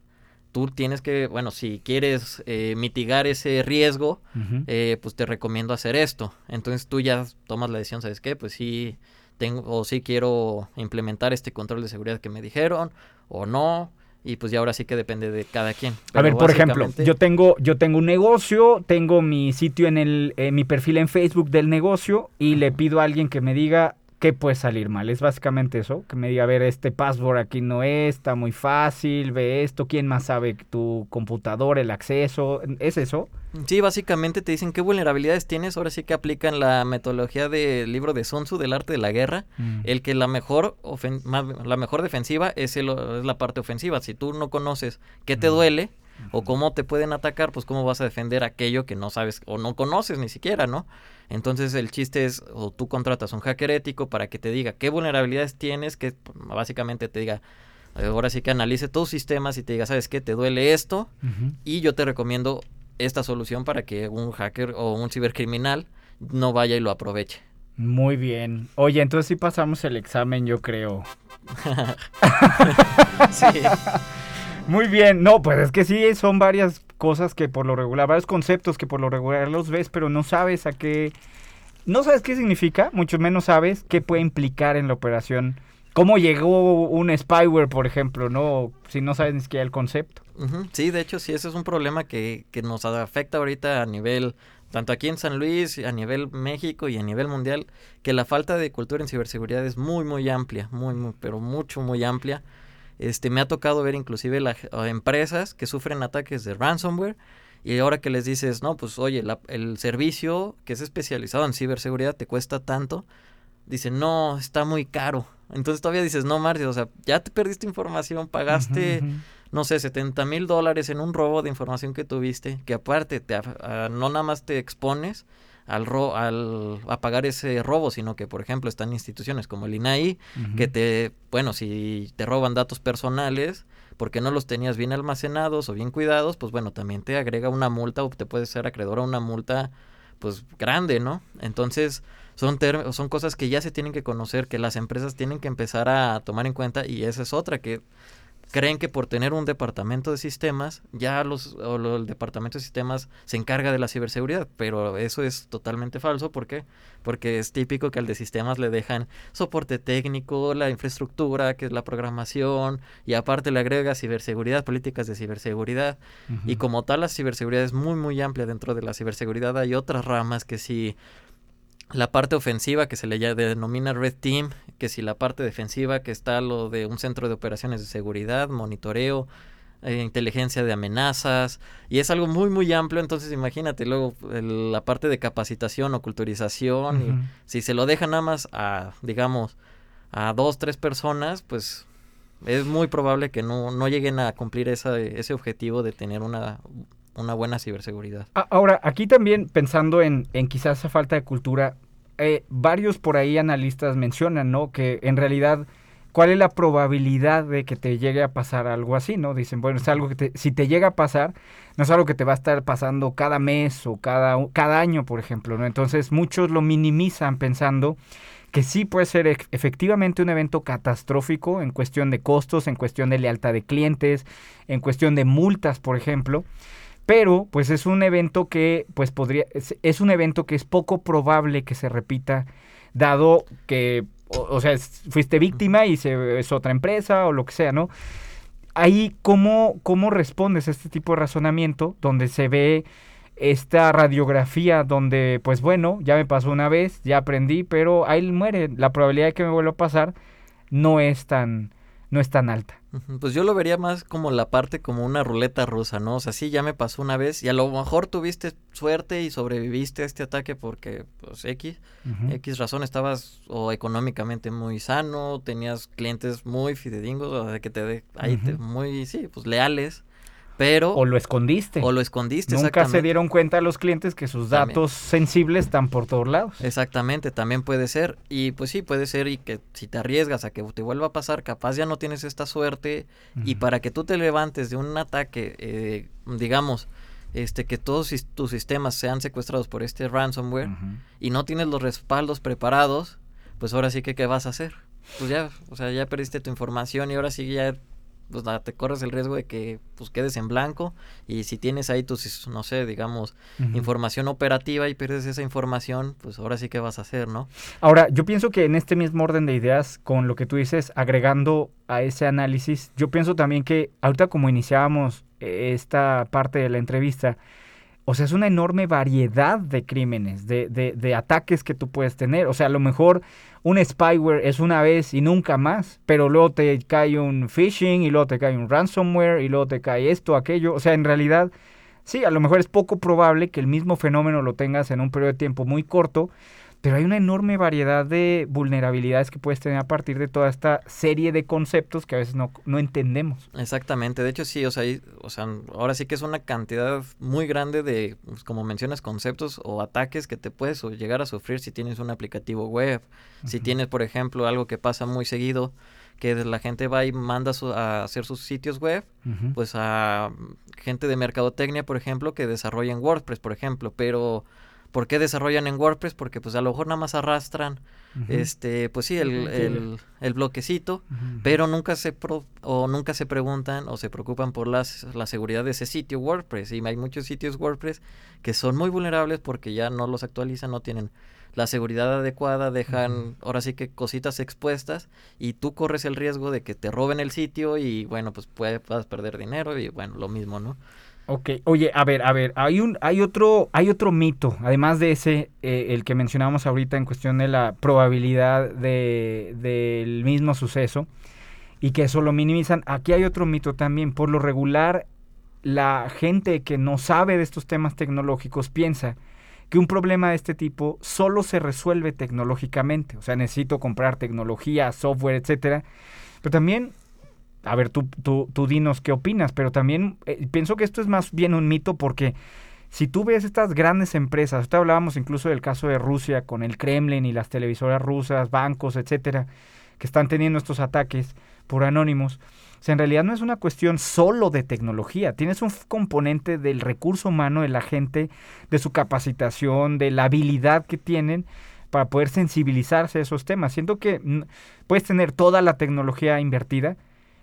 Tú tienes que, bueno, si quieres eh, mitigar ese riesgo, eh, pues te recomiendo hacer esto. Entonces tú ya tomas la decisión, ¿sabes qué? Pues sí, tengo, o sí quiero implementar este control de seguridad que me dijeron, o no. Y pues ya ahora sí que depende de cada quien. A ver, por ejemplo, yo tengo, yo tengo un negocio, tengo mi sitio en el, eh, mi perfil en Facebook del negocio y le pido a alguien que me diga qué puede salir mal. Es básicamente eso, que me diga, a ver, este password aquí no es, está muy fácil, ve esto, ¿quién más sabe tu computadora, el acceso? ¿Es eso? Sí, básicamente te dicen qué vulnerabilidades tienes. Ahora sí que aplican la metodología del libro de Sun Tzu del arte de la guerra. Mm. El que la mejor, ofen- la mejor defensiva es, el- es la parte ofensiva. Si tú no conoces qué te duele o cómo te pueden atacar, pues cómo vas a defender aquello que no sabes o no conoces ni siquiera, ¿no? Entonces el chiste es, o tú contratas un hacker ético para que te diga qué vulnerabilidades tienes, que básicamente te diga, ahora sí que analice tus sistemas y te diga, ¿sabes qué? Te duele esto y yo te recomiendo esta solución para que un hacker o un cibercriminal no vaya y lo aproveche. Muy bien. Oye, entonces sí pasamos el examen, yo creo. sí. Muy bien. No, pues es que sí, son varias cosas que por lo regular, varios conceptos que por lo regular los ves, pero no sabes a qué, no sabes qué significa, mucho menos sabes qué puede implicar en la operación. ¿Cómo llegó un spyware, por ejemplo, no? Si no sabes ni siquiera el concepto. Sí, de hecho, sí, ese es un problema que, que nos afecta ahorita a nivel, tanto aquí en San Luis, a nivel México y a nivel mundial, que la falta de cultura en ciberseguridad es muy, muy amplia, muy, muy, pero mucho, muy amplia. Este, me ha tocado ver inclusive la, a empresas que sufren ataques de ransomware y ahora que les dices, no, pues oye, la- el servicio que es especializado en ciberseguridad te cuesta tanto, dicen, no, está muy caro. Entonces todavía dices, no, Marcio, o sea, ya te perdiste información, pagaste, no sé, 70 mil dólares en un robo de información que tuviste, que aparte te, ah, no nada más te expones al, ro al a pagar ese robo, sino que, por ejemplo, están instituciones como el INAI, que te, bueno, si te roban datos personales porque no los tenías bien almacenados o bien cuidados, pues bueno, también te agrega una multa o te puedes ser acreedor a una multa pues grande, ¿no? Entonces, son son cosas que ya se tienen que conocer, que las empresas tienen que empezar a tomar en cuenta y esa es otra que creen que por tener un departamento de sistemas, ya los, o lo- el departamento de sistemas se encarga de la ciberseguridad, pero eso es totalmente falso, ¿por qué? Porque es típico que al de sistemas le dejan soporte técnico, la infraestructura, que es la programación, y aparte le agrega ciberseguridad, políticas de ciberseguridad, y como tal la ciberseguridad es muy muy amplia dentro de la ciberseguridad, hay otras ramas que si la parte ofensiva que se le denomina Red Team, que si la parte defensiva que está lo de un centro de operaciones de seguridad, monitoreo, eh, inteligencia de amenazas, y es algo muy muy amplio, entonces imagínate luego el- la parte de capacitación o culturización, y si se lo deja nada más a, digamos, a dos, tres personas, pues es muy probable que no, no lleguen a cumplir esa, ese objetivo de tener una, una buena ciberseguridad. Ahora, aquí también pensando en, en quizás esa falta de cultura, eh, varios por ahí analistas mencionan, ¿no? Que en realidad, ¿cuál es la probabilidad de que te llegue a pasar algo así, ¿no? Dicen, bueno, es algo que te, si te llega a pasar, no es algo que te va a estar pasando cada mes o cada, cada año, por ejemplo, ¿no? Entonces muchos lo minimizan pensando que sí puede ser efectivamente un evento catastrófico en cuestión de costos, en cuestión de lealtad de clientes, en cuestión de multas, por ejemplo. Pero, pues es un evento que, pues podría, es, un evento que es poco probable que se repita, dado que, o, sea, fuiste víctima y es otra empresa o lo que sea, ¿no? Ahí, ¿cómo, ¿cómo respondes a este tipo de razonamiento donde se ve esta radiografía donde, pues bueno, ya me pasó una vez, ya aprendí, pero ahí muere. La probabilidad de que me vuelva a pasar no es tan, no es tan alta. Pues yo lo vería más como la parte como una ruleta rusa, ¿no? O sea, sí, ya me pasó una vez y a lo mejor tuviste suerte y sobreviviste a este ataque porque, pues, X. X razón, estabas o económicamente muy sano, tenías clientes muy fidedignos, o sea, que te de, ahí te- muy, sí, pues leales, pero... O lo escondiste. o lo escondiste, Nunca se dieron cuenta los clientes que sus También. datos sensibles están por todos lados. Exactamente, también puede ser. Y pues sí, puede ser y que si te arriesgas a que te vuelva a pasar, capaz ya no tienes esta suerte. Y para que tú te levantes de un ataque, eh, digamos, este que todos tus sistemas sean secuestrados por este ransomware y no tienes los respaldos preparados, pues ahora sí que qué vas a hacer. Pues ya, o sea, ya perdiste tu información y ahora sí ya pues nada, te corres el riesgo de que pues quedes en blanco y si tienes ahí tus no sé, digamos, información operativa y pierdes esa información, pues ahora sí que vas a hacer, ¿no? Ahora, yo pienso que en este mismo orden de ideas, con lo que tú dices, agregando a ese análisis, yo pienso también que ahorita como iniciábamos eh, esta parte de la entrevista, o sea, es una enorme variedad de crímenes, de, de, de ataques que tú puedes tener. O sea, a lo mejor un spyware es una vez y nunca más, pero luego te cae un phishing y luego te cae un ransomware y luego te cae esto, aquello. O sea, en realidad, sí, a lo mejor es poco probable que el mismo fenómeno lo tengas en un periodo de tiempo muy corto, pero hay una enorme variedad de vulnerabilidades que puedes tener a partir de toda esta serie de conceptos que a veces no, no entendemos. Exactamente, de hecho sí, o sea, hay- o sea, ahora sí que es una cantidad muy grande de, pues, como mencionas, conceptos o ataques que te puedes llegar a sufrir si tienes un aplicativo web, si tienes, por ejemplo, algo que pasa muy seguido, que la gente va y manda su- a hacer sus sitios web, pues a gente de mercadotecnia, por ejemplo, que desarrollan WordPress, por ejemplo, pero ¿Por qué desarrollan en WordPress? Porque pues a lo mejor nada más arrastran, este, pues sí, el, el, el bloquecito, pero nunca se pro- o nunca se preguntan o se preocupan por las, la seguridad de ese sitio WordPress. Y hay muchos sitios WordPress que son muy vulnerables porque ya no los actualizan, no tienen la seguridad adecuada, dejan ahora sí que cositas expuestas y tú corres el riesgo de que te roben el sitio y bueno, pues puede- puedas perder dinero y bueno, lo mismo, ¿no? Ok, oye, a ver, a ver, hay un, hay otro, hay otro mito, además de ese, eh, el que mencionamos ahorita en cuestión de la probabilidad de, del mismo suceso y que eso lo minimizan. Aquí hay otro mito también. Por lo regular, la gente que no sabe de estos temas tecnológicos piensa que un problema de este tipo solo se resuelve tecnológicamente. O sea, necesito comprar tecnología, software, etcétera. Pero también a ver, tú, tú, tú dinos qué opinas, pero también eh, pienso que esto es más bien un mito porque si tú ves estas grandes empresas, ahorita hablábamos incluso del caso de Rusia con el Kremlin y las televisoras rusas, bancos, etcétera, que están teniendo estos ataques por anónimos. O en realidad no es una cuestión solo de tecnología, tienes un componente del recurso humano de la gente, de su capacitación, de la habilidad que tienen para poder sensibilizarse a esos temas. Siento que mm, puedes tener toda la tecnología invertida,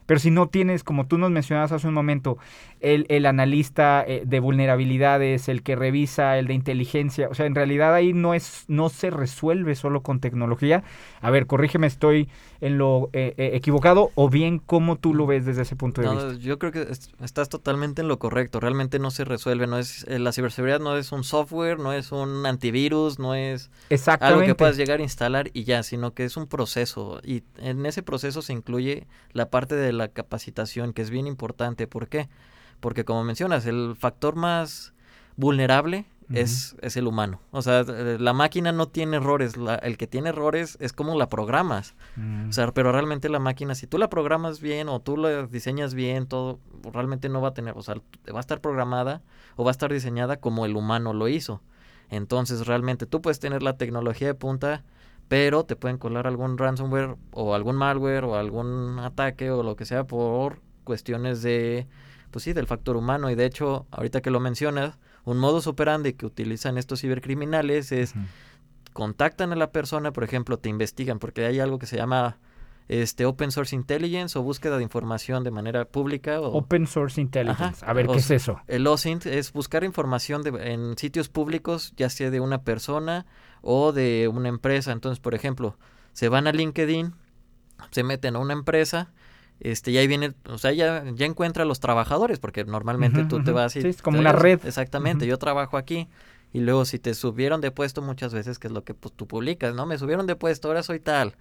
pero si no tienes, como tú nos mencionabas hace un momento, el, el analista eh, de vulnerabilidades, el que revisa, el de inteligencia, o sea, en realidad ahí no es, no se resuelve solo con tecnología. A ver, corrígeme, estoy en lo eh, eh, equivocado o bien cómo tú lo ves desde ese punto de No, vista. yo creo que es- estás totalmente en lo correcto. Realmente no se resuelve. No es eh, la ciberseguridad no es un software, no es un antivirus, no es algo que puedas llegar a instalar y ya, sino que es un proceso. Y en ese proceso se incluye la parte de la capacitación, que es bien importante. ¿Por qué? Porque como mencionas, el factor más vulnerable es, es el humano. O sea, la máquina no tiene errores. la- el que tiene errores es como la programas. Mm. O sea, pero realmente la máquina, si tú la programas bien o tú la diseñas bien, todo, realmente no va a tener, o sea, va a estar programada o va a estar diseñada como el humano lo hizo. Entonces, realmente tú puedes tener la tecnología de punta, pero te pueden colar algún ransomware o algún malware o algún ataque o lo que sea por cuestiones de, pues sí, del factor humano. Y de hecho, ahorita que lo mencionas, un modus operandi que utilizan estos cibercriminales es contactan a la persona, por ejemplo, te investigan, porque hay algo que se llama este Open Source Intelligence o búsqueda de información de manera pública. O, Open Source Intelligence. Ajá, A ver, ¿qué es eso? El OSINT es buscar información de- en sitios públicos, ya sea de una persona o de una empresa. Entonces, por ejemplo, se van a LinkedIn, se meten a una empresa, este, y ahí viene, o sea, ya, ya encuentra a los trabajadores, porque normalmente tú te vas y... Sí, es como una ves- red. Exactamente, yo trabajo aquí. Y luego si te subieron de puesto muchas veces, que es lo que pues, tú publicas, ¿no? Me subieron de puesto, ahora soy tal.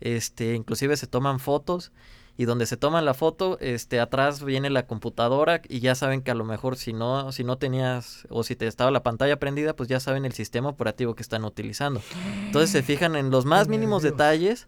Este, inclusive se toman fotos y donde se toman la foto, este, atrás viene la computadora y ya saben que a lo mejor si no, si no tenías o si te estaba la pantalla prendida, pues ya saben el sistema operativo que están utilizando. Entonces se fijan en los más mínimos detalles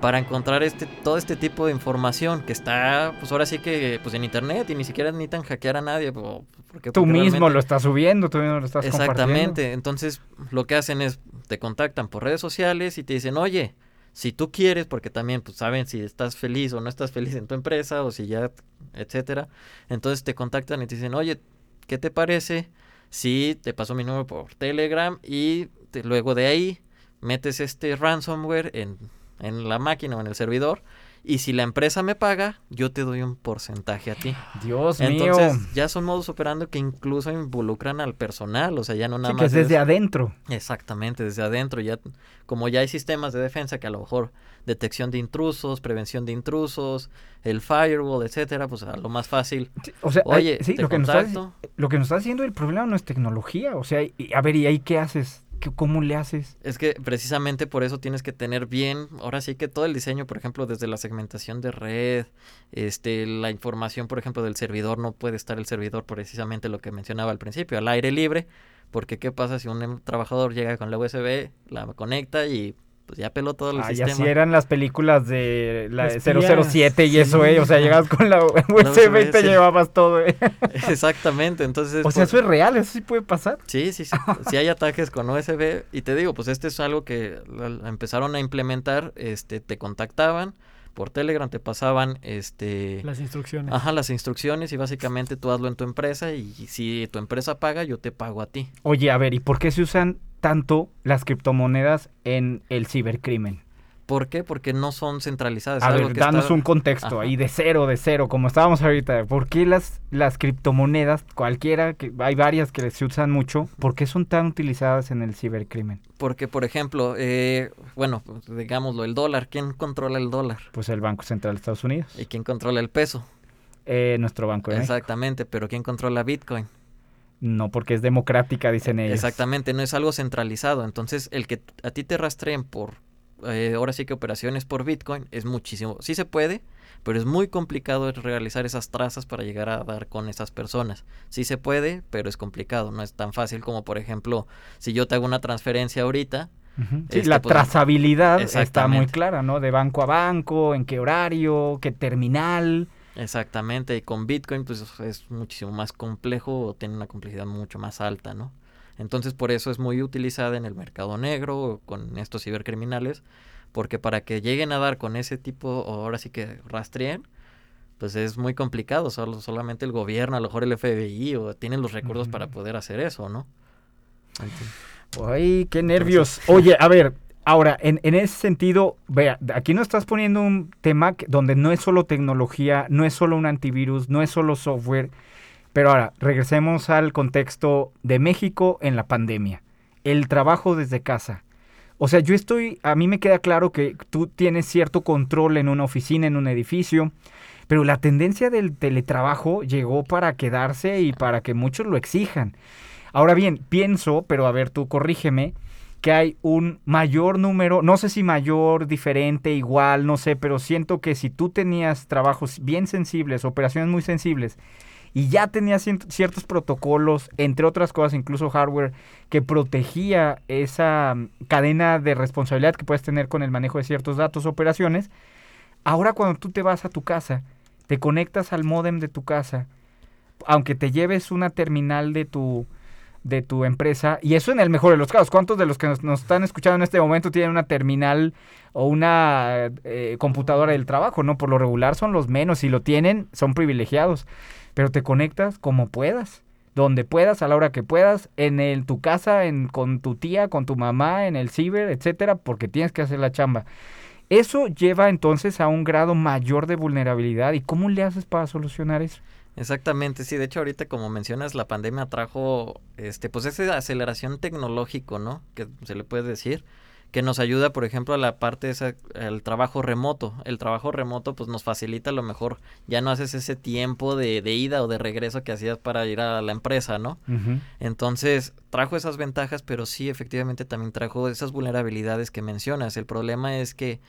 para encontrar este todo este tipo de información que está pues ahora sí que pues en internet y ni siquiera necesitan hackear a nadie po- porque Tú mismo realmente- lo estás subiendo, tú mismo lo estás compartiendo. Exactamente. Entonces, lo que hacen es te contactan por redes sociales y te dicen, oye, si tú quieres, porque también pues saben si estás feliz o no estás feliz en tu empresa o si ya, etcétera. Entonces te contactan y te dicen, oye, ¿qué te parece si te paso mi número por Telegram y luego de ahí metes este ransomware en, en la máquina o en el servidor? Y si la empresa me paga, yo te doy un porcentaje a ti. Dios Entonces, mío. ya son modos operando que incluso involucran al personal, o sea, ya no nada Sí, más que es desde adentro. Exactamente, desde adentro, ya como ya hay sistemas de defensa que a lo mejor detección de intrusos, prevención de intrusos, el firewall, etcétera, pues a lo más fácil. O sea, oye, hay- sí, te lo que, nos está, lo que nos está haciendo el problema no es tecnología. O sea, y- a ver, ¿y ahí qué haces? ¿Qué- ¿Cómo le haces? Es que precisamente por eso tienes que tener bien, ahora sí que todo el diseño, por ejemplo, desde la segmentación de red, este, la información, por ejemplo, del servidor, no puede estar el servidor precisamente lo que mencionaba al principio, al aire libre, porque qué pasa si un em- trabajador llega con la USB, la conecta y pues ya peló todo el Ay, sistema. así eran las películas de la Espías. 007 y Sí. eso, ¿eh? O sea, llegabas con la USB y te sí. llevabas todo, ¿eh? Exactamente, entonces... O sea, por- eso es real, eso sí puede pasar. Sí, sí, sí. sí hay ataques con USB y te digo, pues este es algo que empezaron a implementar, este, te contactaban por Telegram, te pasaban, este, Las instrucciones. ajá, las instrucciones y básicamente tú hazlo en tu empresa y si tu empresa paga, yo te pago a ti. Oye, a ver, ¿y por qué se usan tanto las criptomonedas en el cibercrimen? ¿Por qué? Porque no son centralizadas. A ver, danos está- un contexto Ajá. ahí de cero, de cero, como estábamos ahorita. ¿Por qué las, las criptomonedas, cualquiera, que hay varias que se usan mucho, por qué son tan utilizadas en el cibercrimen? Porque, por ejemplo, eh, bueno, digámoslo, el dólar. ¿Quién controla el dólar? Pues el Banco Central de Estados Unidos, ¿Y quién controla el peso? eh, nuestro Banco de México. Exactamente, pero ¿quién controla Bitcoin? No, porque es democrática, dicen ellos. Exactamente, no es algo centralizado. Entonces, el que a ti te rastreen por, eh, ahora sí que operaciones por Bitcoin es muchísimo. Sí se puede, pero es muy complicado realizar esas trazas para llegar a dar con esas personas. Sí se puede, pero es complicado. No es tan fácil como, por ejemplo, si yo te hago una transferencia ahorita. Sí, este, la pues, trazabilidad está muy clara, ¿no? De banco a banco, en qué horario, qué terminal. Exactamente, y con Bitcoin pues es muchísimo más complejo, o tiene una complejidad mucho más alta, ¿no? Entonces por eso es muy utilizada en el mercado negro o con estos cibercriminales, porque para que lleguen a dar con ese tipo, o ahora sí que rastreen, pues es muy complicado, solo, solamente el gobierno, a lo mejor el FBI, o tienen los recursos para poder hacer eso, ¿no? Entonces, Ay, qué nervios. Oye, a ver, ahora, en, ese sentido, vea, aquí no estás poniendo un tema donde no es solo tecnología, no es solo un antivirus, no es solo software. Pero ahora, regresemos al contexto de México en la pandemia. El trabajo desde casa. O sea, yo estoy, a mí me queda claro que tú tienes cierto control en una oficina, en un edificio, pero la tendencia del teletrabajo llegó para quedarse y para que muchos lo exijan. Ahora bien, pienso, pero a ver, tú corrígeme, que hay un mayor número, no sé si mayor, diferente, igual, no sé, pero siento que si tú tenías trabajos bien sensibles, operaciones muy sensibles, y ya tenías cien- ciertos protocolos, entre otras cosas, incluso hardware, que protegía esa mm, cadena de responsabilidad que puedes tener con el manejo de ciertos datos, operaciones, ahora cuando tú te vas a tu casa, te conectas al módem de tu casa, aunque te lleves una terminal de tu de tu empresa y eso en el mejor de los casos. ¿Cuántos de los que nos, están escuchando en este momento tienen una terminal o una eh, computadora del trabajo? No, por lo regular son los menos. Si lo tienen, son privilegiados. Pero te conectas como puedas, donde puedas, a la hora que puedas, en tu casa, en, con tu tía, con tu mamá, en el ciber, etcétera, porque tienes que hacer la chamba. Eso lleva entonces a un grado mayor de vulnerabilidad. ¿Y cómo le haces para solucionar eso? Exactamente, sí, de hecho ahorita como mencionas la pandemia trajo este pues esa aceleración tecnológico, ¿no? Que se le puede decir que nos ayuda, por ejemplo, a la parte esa el trabajo remoto. El trabajo remoto pues nos facilita a lo mejor ya no haces ese tiempo de, de ida o de regreso que hacías para ir a la empresa, ¿no? Entonces, trajo esas ventajas, pero sí, efectivamente, también trajo esas vulnerabilidades que mencionas. El problema es que,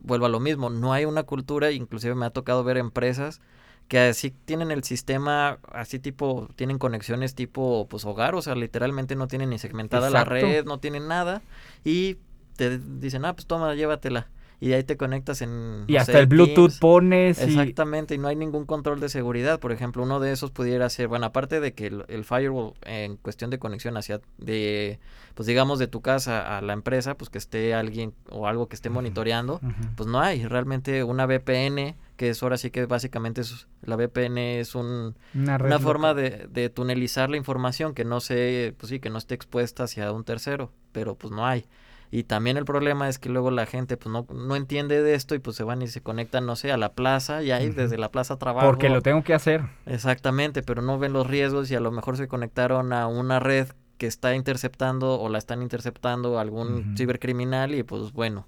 vuelvo a lo mismo, no hay una cultura, inclusive me ha tocado ver empresas que así tienen el sistema, así tipo, tienen conexiones tipo, pues, hogar, o sea, literalmente no tienen ni segmentada la red, no tienen nada, y te dicen, ah, pues toma, llévatela. Y ahí te conectas en... Y no hasta sé, el Bluetooth Teams. pones y... Exactamente, y no hay ningún control de seguridad. Por ejemplo, uno de esos pudiera ser, bueno, aparte de que el, el firewall en cuestión de conexión hacia, de, pues digamos, de tu casa a la empresa, pues que esté alguien o algo que esté monitoreando, pues no hay. Realmente una VPN, que es ahora sí que básicamente es, la VPN es un, Una forma de, de tunelizar la información que no se, pues sí, que no esté expuesta hacia un tercero, pero pues no hay. Y también el problema es que luego la gente pues no, no entiende de esto y pues se van y se conectan, no sé, a la plaza y ahí desde la plaza trabajo. Porque lo tengo que hacer. Exactamente, pero no ven los riesgos y a lo mejor se conectaron a una red que está interceptando o la están interceptando algún cibercriminal y pues bueno,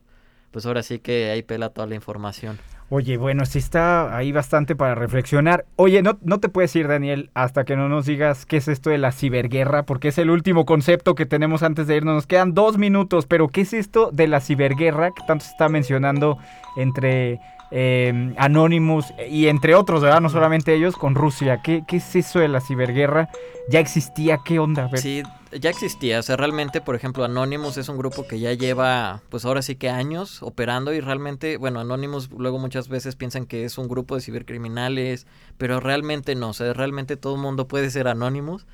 pues ahora sí que ahí pela toda la información. Oye, bueno, sí está ahí bastante para reflexionar. Oye, no, no te puedes ir, Daniel, hasta que no nos digas qué es esto de la ciberguerra, porque es el último concepto que tenemos antes de irnos. Nos quedan dos minutos, pero ¿qué es esto de la ciberguerra que tanto se está mencionando entre eh, Anonymous y entre otros, ¿verdad? No solamente ellos, con Rusia. ¿Qué, qué es eso de la ciberguerra? ¿Ya existía? ¿Qué onda? Sí, ya existía, o sea, realmente, por ejemplo, Anonymous es un grupo que ya lleva, pues ahora sí que años operando y realmente, bueno, Anonymous luego muchas veces piensan que es un grupo de cibercriminales, pero realmente no, o sea, realmente todo el mundo puede ser Anonymous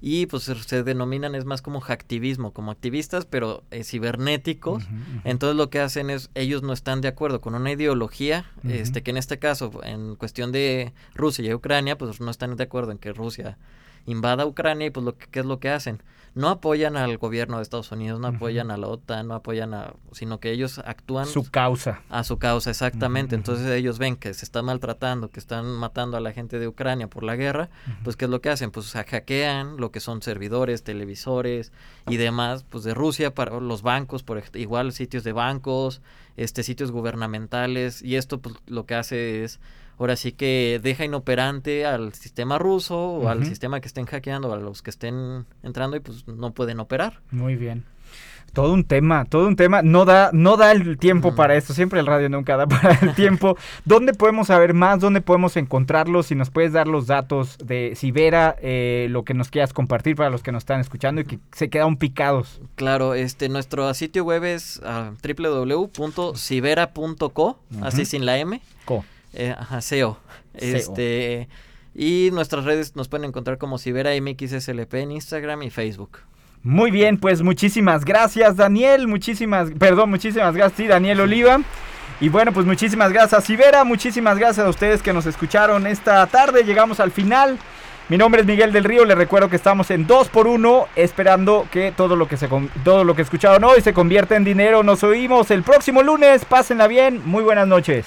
y pues se- denominan es más como hacktivismo, como activistas, pero eh, cibernéticos. Entonces lo que hacen es, ellos no están de acuerdo con una ideología, este que en este caso, en cuestión de Rusia y Ucrania, pues no están de acuerdo en que Rusia invada Ucrania y pues lo que, ¿qué es lo que hacen? No apoyan al gobierno de Estados Unidos, no apoyan a la OTAN, no apoyan a... sino que ellos actúan... Su causa. A su causa, exactamente. Entonces ellos ven que se está maltratando, que están matando a la gente de Ucrania por la guerra, pues ¿qué es lo que hacen? Pues hackean lo que son servidores, televisores y demás, pues de Rusia para los bancos, por igual sitios de bancos, este sitios gubernamentales y esto pues lo que hace es ahora sí que deja inoperante al sistema ruso o al sistema que estén hackeando o a los que estén entrando y pues no pueden operar. Muy bien. Todo un tema, todo un tema. No da, no da el tiempo para esto. Siempre el radio nunca da para el tiempo. ¿Dónde podemos saber más? ¿Dónde podemos encontrarlos? Si nos puedes dar los datos de Sibera, eh, lo que nos quieras compartir para los que nos están escuchando y que se quedan picados. Claro, este, nuestro sitio web es uh, www.sibera.co, así sin la M. Co. Eh, ajá, SEO. Este, y nuestras redes nos pueden encontrar como Sibera MXSLP en Instagram y Facebook. Muy bien, pues muchísimas gracias Daniel, muchísimas, perdón, muchísimas gracias, sí, Daniel Oliva. Y bueno, pues muchísimas gracias Sibera, muchísimas gracias a ustedes que nos escucharon esta tarde, llegamos al final. Mi nombre es Miguel del Río, les recuerdo que estamos en 2x1 esperando que todo lo que, se, todo lo que escucharon hoy se convierta en dinero. Nos oímos el próximo lunes, pásenla bien, muy buenas noches.